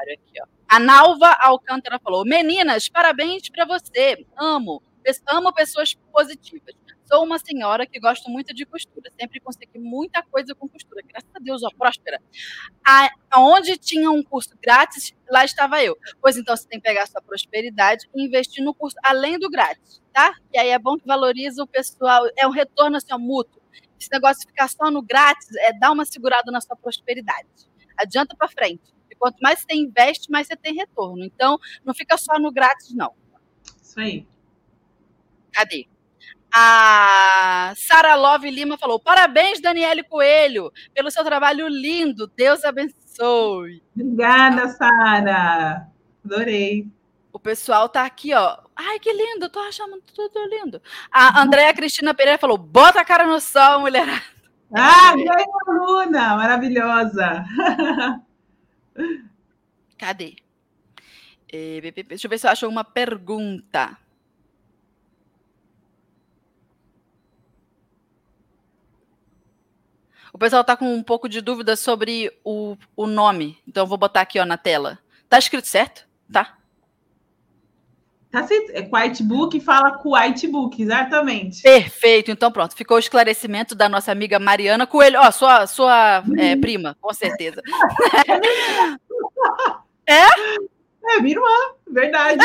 Comentário aqui, ó. A Nalva Alcântara falou: Meninas, parabéns para você. Amo. Amo pessoas positivas. Sou uma senhora que gosto muito de costura. Sempre consegui muita coisa com costura. Graças a Deus, ó, próspera. Aonde tinha um curso grátis, lá estava eu. Pois então você tem que pegar sua prosperidade e investir no curso além do grátis, tá? E aí é bom que valoriza o pessoal. É um retorno assim, ó, mútuo. Esse negócio de ficar só no grátis é dar uma segurada na sua prosperidade. Adianta para frente. Quanto mais você investe, mais você tem retorno. Então, não fica só no grátis, não. Isso aí. Cadê? A Sara Love Lima falou: parabéns, Daniele Coelho, pelo seu trabalho lindo. Deus abençoe. Obrigada, Sara. Adorei. O pessoal tá aqui, ó. Ai, que lindo, tô achando tudo lindo. A Andréa Cristina Pereira falou: bota a cara no sol, mulher. Ah, minha aluna, maravilhosa. Cadê? Pe- Deixa eu ver se eu acho uma pergunta. O pessoal tá com um pouco de dúvida sobre o, o nome. Então vou botar aqui ó, na tela. Tá escrito certo? Tá? Tá certo. É Whitebook fala com Whitebook, exatamente. Perfeito. Então pronto. Ficou o esclarecimento da nossa amiga Mariana Coelho. Ó, sua, sua é, prima, com certeza. É, minha irmã, verdade.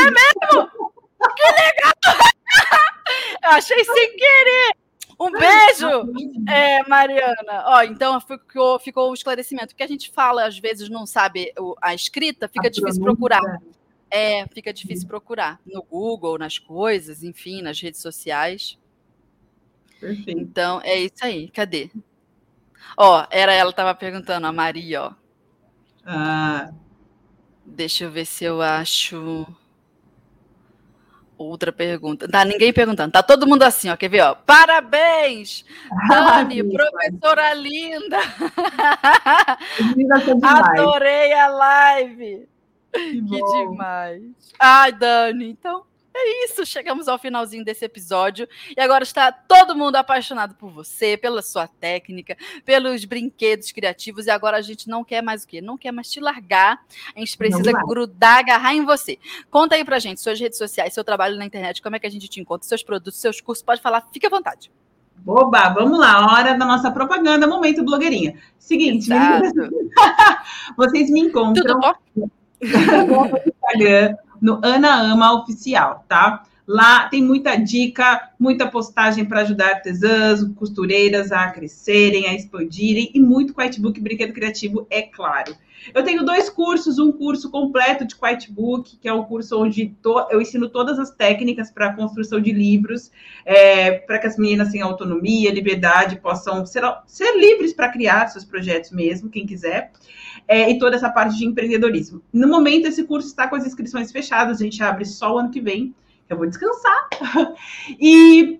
Eu achei sem querer. Um beijo! É, Mariana. Ó, então ficou, ficou o esclarecimento. O que a gente fala, às vezes, não sabe a escrita, fica A difícil procurar. É, fica difícil procurar. No Google, nas coisas, enfim, nas redes sociais. Perfeito. Então, é isso aí. Cadê? Ó, era ela que tava perguntando, a Maria, ó. Ah, Deixa eu ver se eu acho. Outra pergunta. Tá ninguém perguntando. Tá todo mundo assim, ó. Quer ver, ó? Parabéns! Dani, professora linda! demais. Adorei a live! Que demais! Ai, Dani, então é isso. Chegamos ao finalzinho desse episódio. E agora está todo mundo apaixonado por você, pela sua técnica, pelos brinquedos criativos. E agora a gente não quer mais o quê? Não quer mais te largar. A gente precisa grudar, agarrar em você. Conta aí pra gente suas redes sociais, seu trabalho na internet, como é que a gente te encontra, seus produtos, seus cursos. Pode falar, fique à vontade. Oba, vamos lá, hora da nossa propaganda, momento blogueirinha. Seguinte, meninas, vocês me encontram Tudo bom? No Instagram, no Ana Ama Oficial, tá? Lá tem muita dica, muita postagem para ajudar artesãs, costureiras a crescerem, a expandirem e muito Quitebook Brinquedo Criativo, é claro. Eu tenho dois cursos, um curso completo de Quitebook, que é um curso onde to- eu ensino todas as técnicas para a construção de livros, para que as meninas tenham autonomia, liberdade, possam ser, ser livres para criar seus projetos mesmo, quem quiser é, e toda essa parte de empreendedorismo. No momento, esse curso está com as inscrições fechadas, a gente abre só o ano que vem. eu vou descansar. e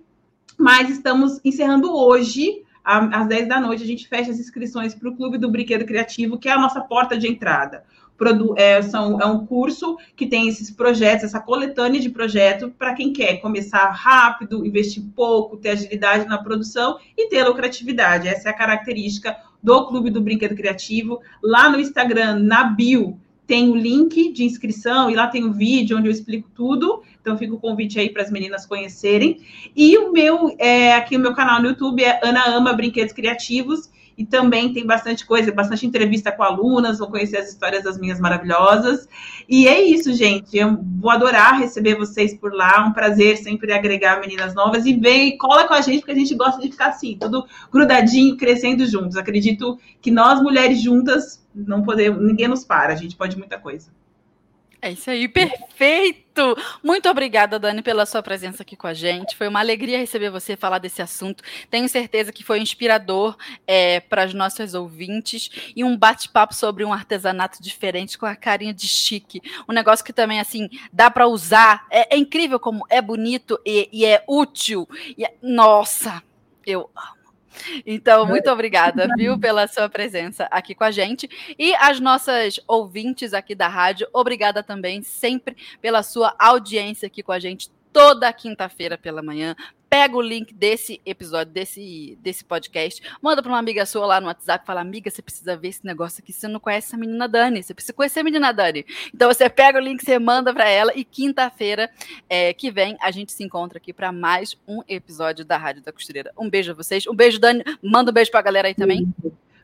mas estamos encerrando hoje às 10 da noite, a gente fecha as inscrições para o Clube do Brinquedo Criativo, que é a nossa porta de entrada. Produ é, são, é um curso que tem esses projetos, essa coletânea de projetos para quem quer começar rápido, investir pouco, ter agilidade na produção e ter lucratividade. Essa é a característica do Clube do Brinquedo Criativo. Lá no Instagram, na bio, tem o link de inscrição e lá tem o vídeo onde eu explico tudo. Então fica o convite aí para as meninas conhecerem. E o meu, é, aqui o meu canal no YouTube é Ana Ama Brinquedos Criativos e também tem bastante coisa, bastante entrevista com alunas, vão conhecer as histórias das minhas maravilhosas. E é isso, gente. Eu vou adorar receber vocês por lá. Um prazer sempre agregar meninas novas. E vem e cola com a gente, porque a gente gosta de ficar assim, tudo grudadinho, crescendo juntos. Acredito que nós, mulheres juntas, não podemos, ninguém nos para, a gente pode muita coisa. É isso aí, perfeito! Muito obrigada, Dani, pela sua presença aqui com a gente. Foi uma alegria receber você falar desse assunto. Tenho certeza que foi inspirador é, para as nossas ouvintes e um bate-papo sobre um artesanato diferente com a carinha de chique. Um negócio que também, assim, dá para usar. É, é, incrível como é bonito e, e é útil. E é, nossa, eu amo. Então, muito obrigada, viu, pela sua presença aqui com a gente. E as nossas ouvintes aqui da rádio, obrigada também sempre pela sua audiência aqui com a gente toda quinta-feira pela manhã. Pega o link desse episódio, desse, desse podcast, manda para uma amiga sua lá no WhatsApp, fala: Amiga, você precisa ver esse negócio aqui. Você não conhece essa menina Dani, você precisa conhecer a menina Dani. Então você pega o link, você manda para ela, e quinta-feira é, que vem a gente se encontra aqui para mais um episódio da Rádio da Costureira. Um beijo a vocês, um beijo, Dani. Manda um beijo para a galera aí também.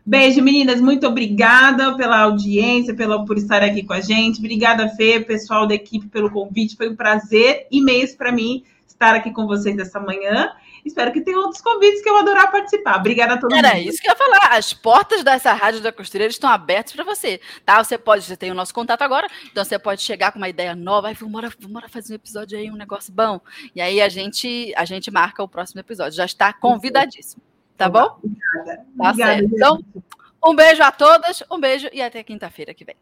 Beijo, meninas. Muito obrigada pela audiência, pela, por estar aqui com a gente. Obrigada, Fê, pessoal da equipe, pelo convite. Foi um prazer imenso para mim estar aqui com vocês essa manhã. Espero que tenha outros convites que eu adorar participar. Obrigada a todo Era mundo. Isso que eu ia falar. As portas dessa rádio da costureira estão abertas para você, tá? Você pode, você tem o nosso contato agora, então você pode chegar com uma ideia nova, aí vamos, vamos fazer um episódio aí, um negócio bom. E aí a gente, a gente marca o próximo episódio. Já está convidadíssimo. Tá bom? Obrigada. Tá Obrigada, certo. Então, um beijo a todas, um beijo e até quinta-feira que vem.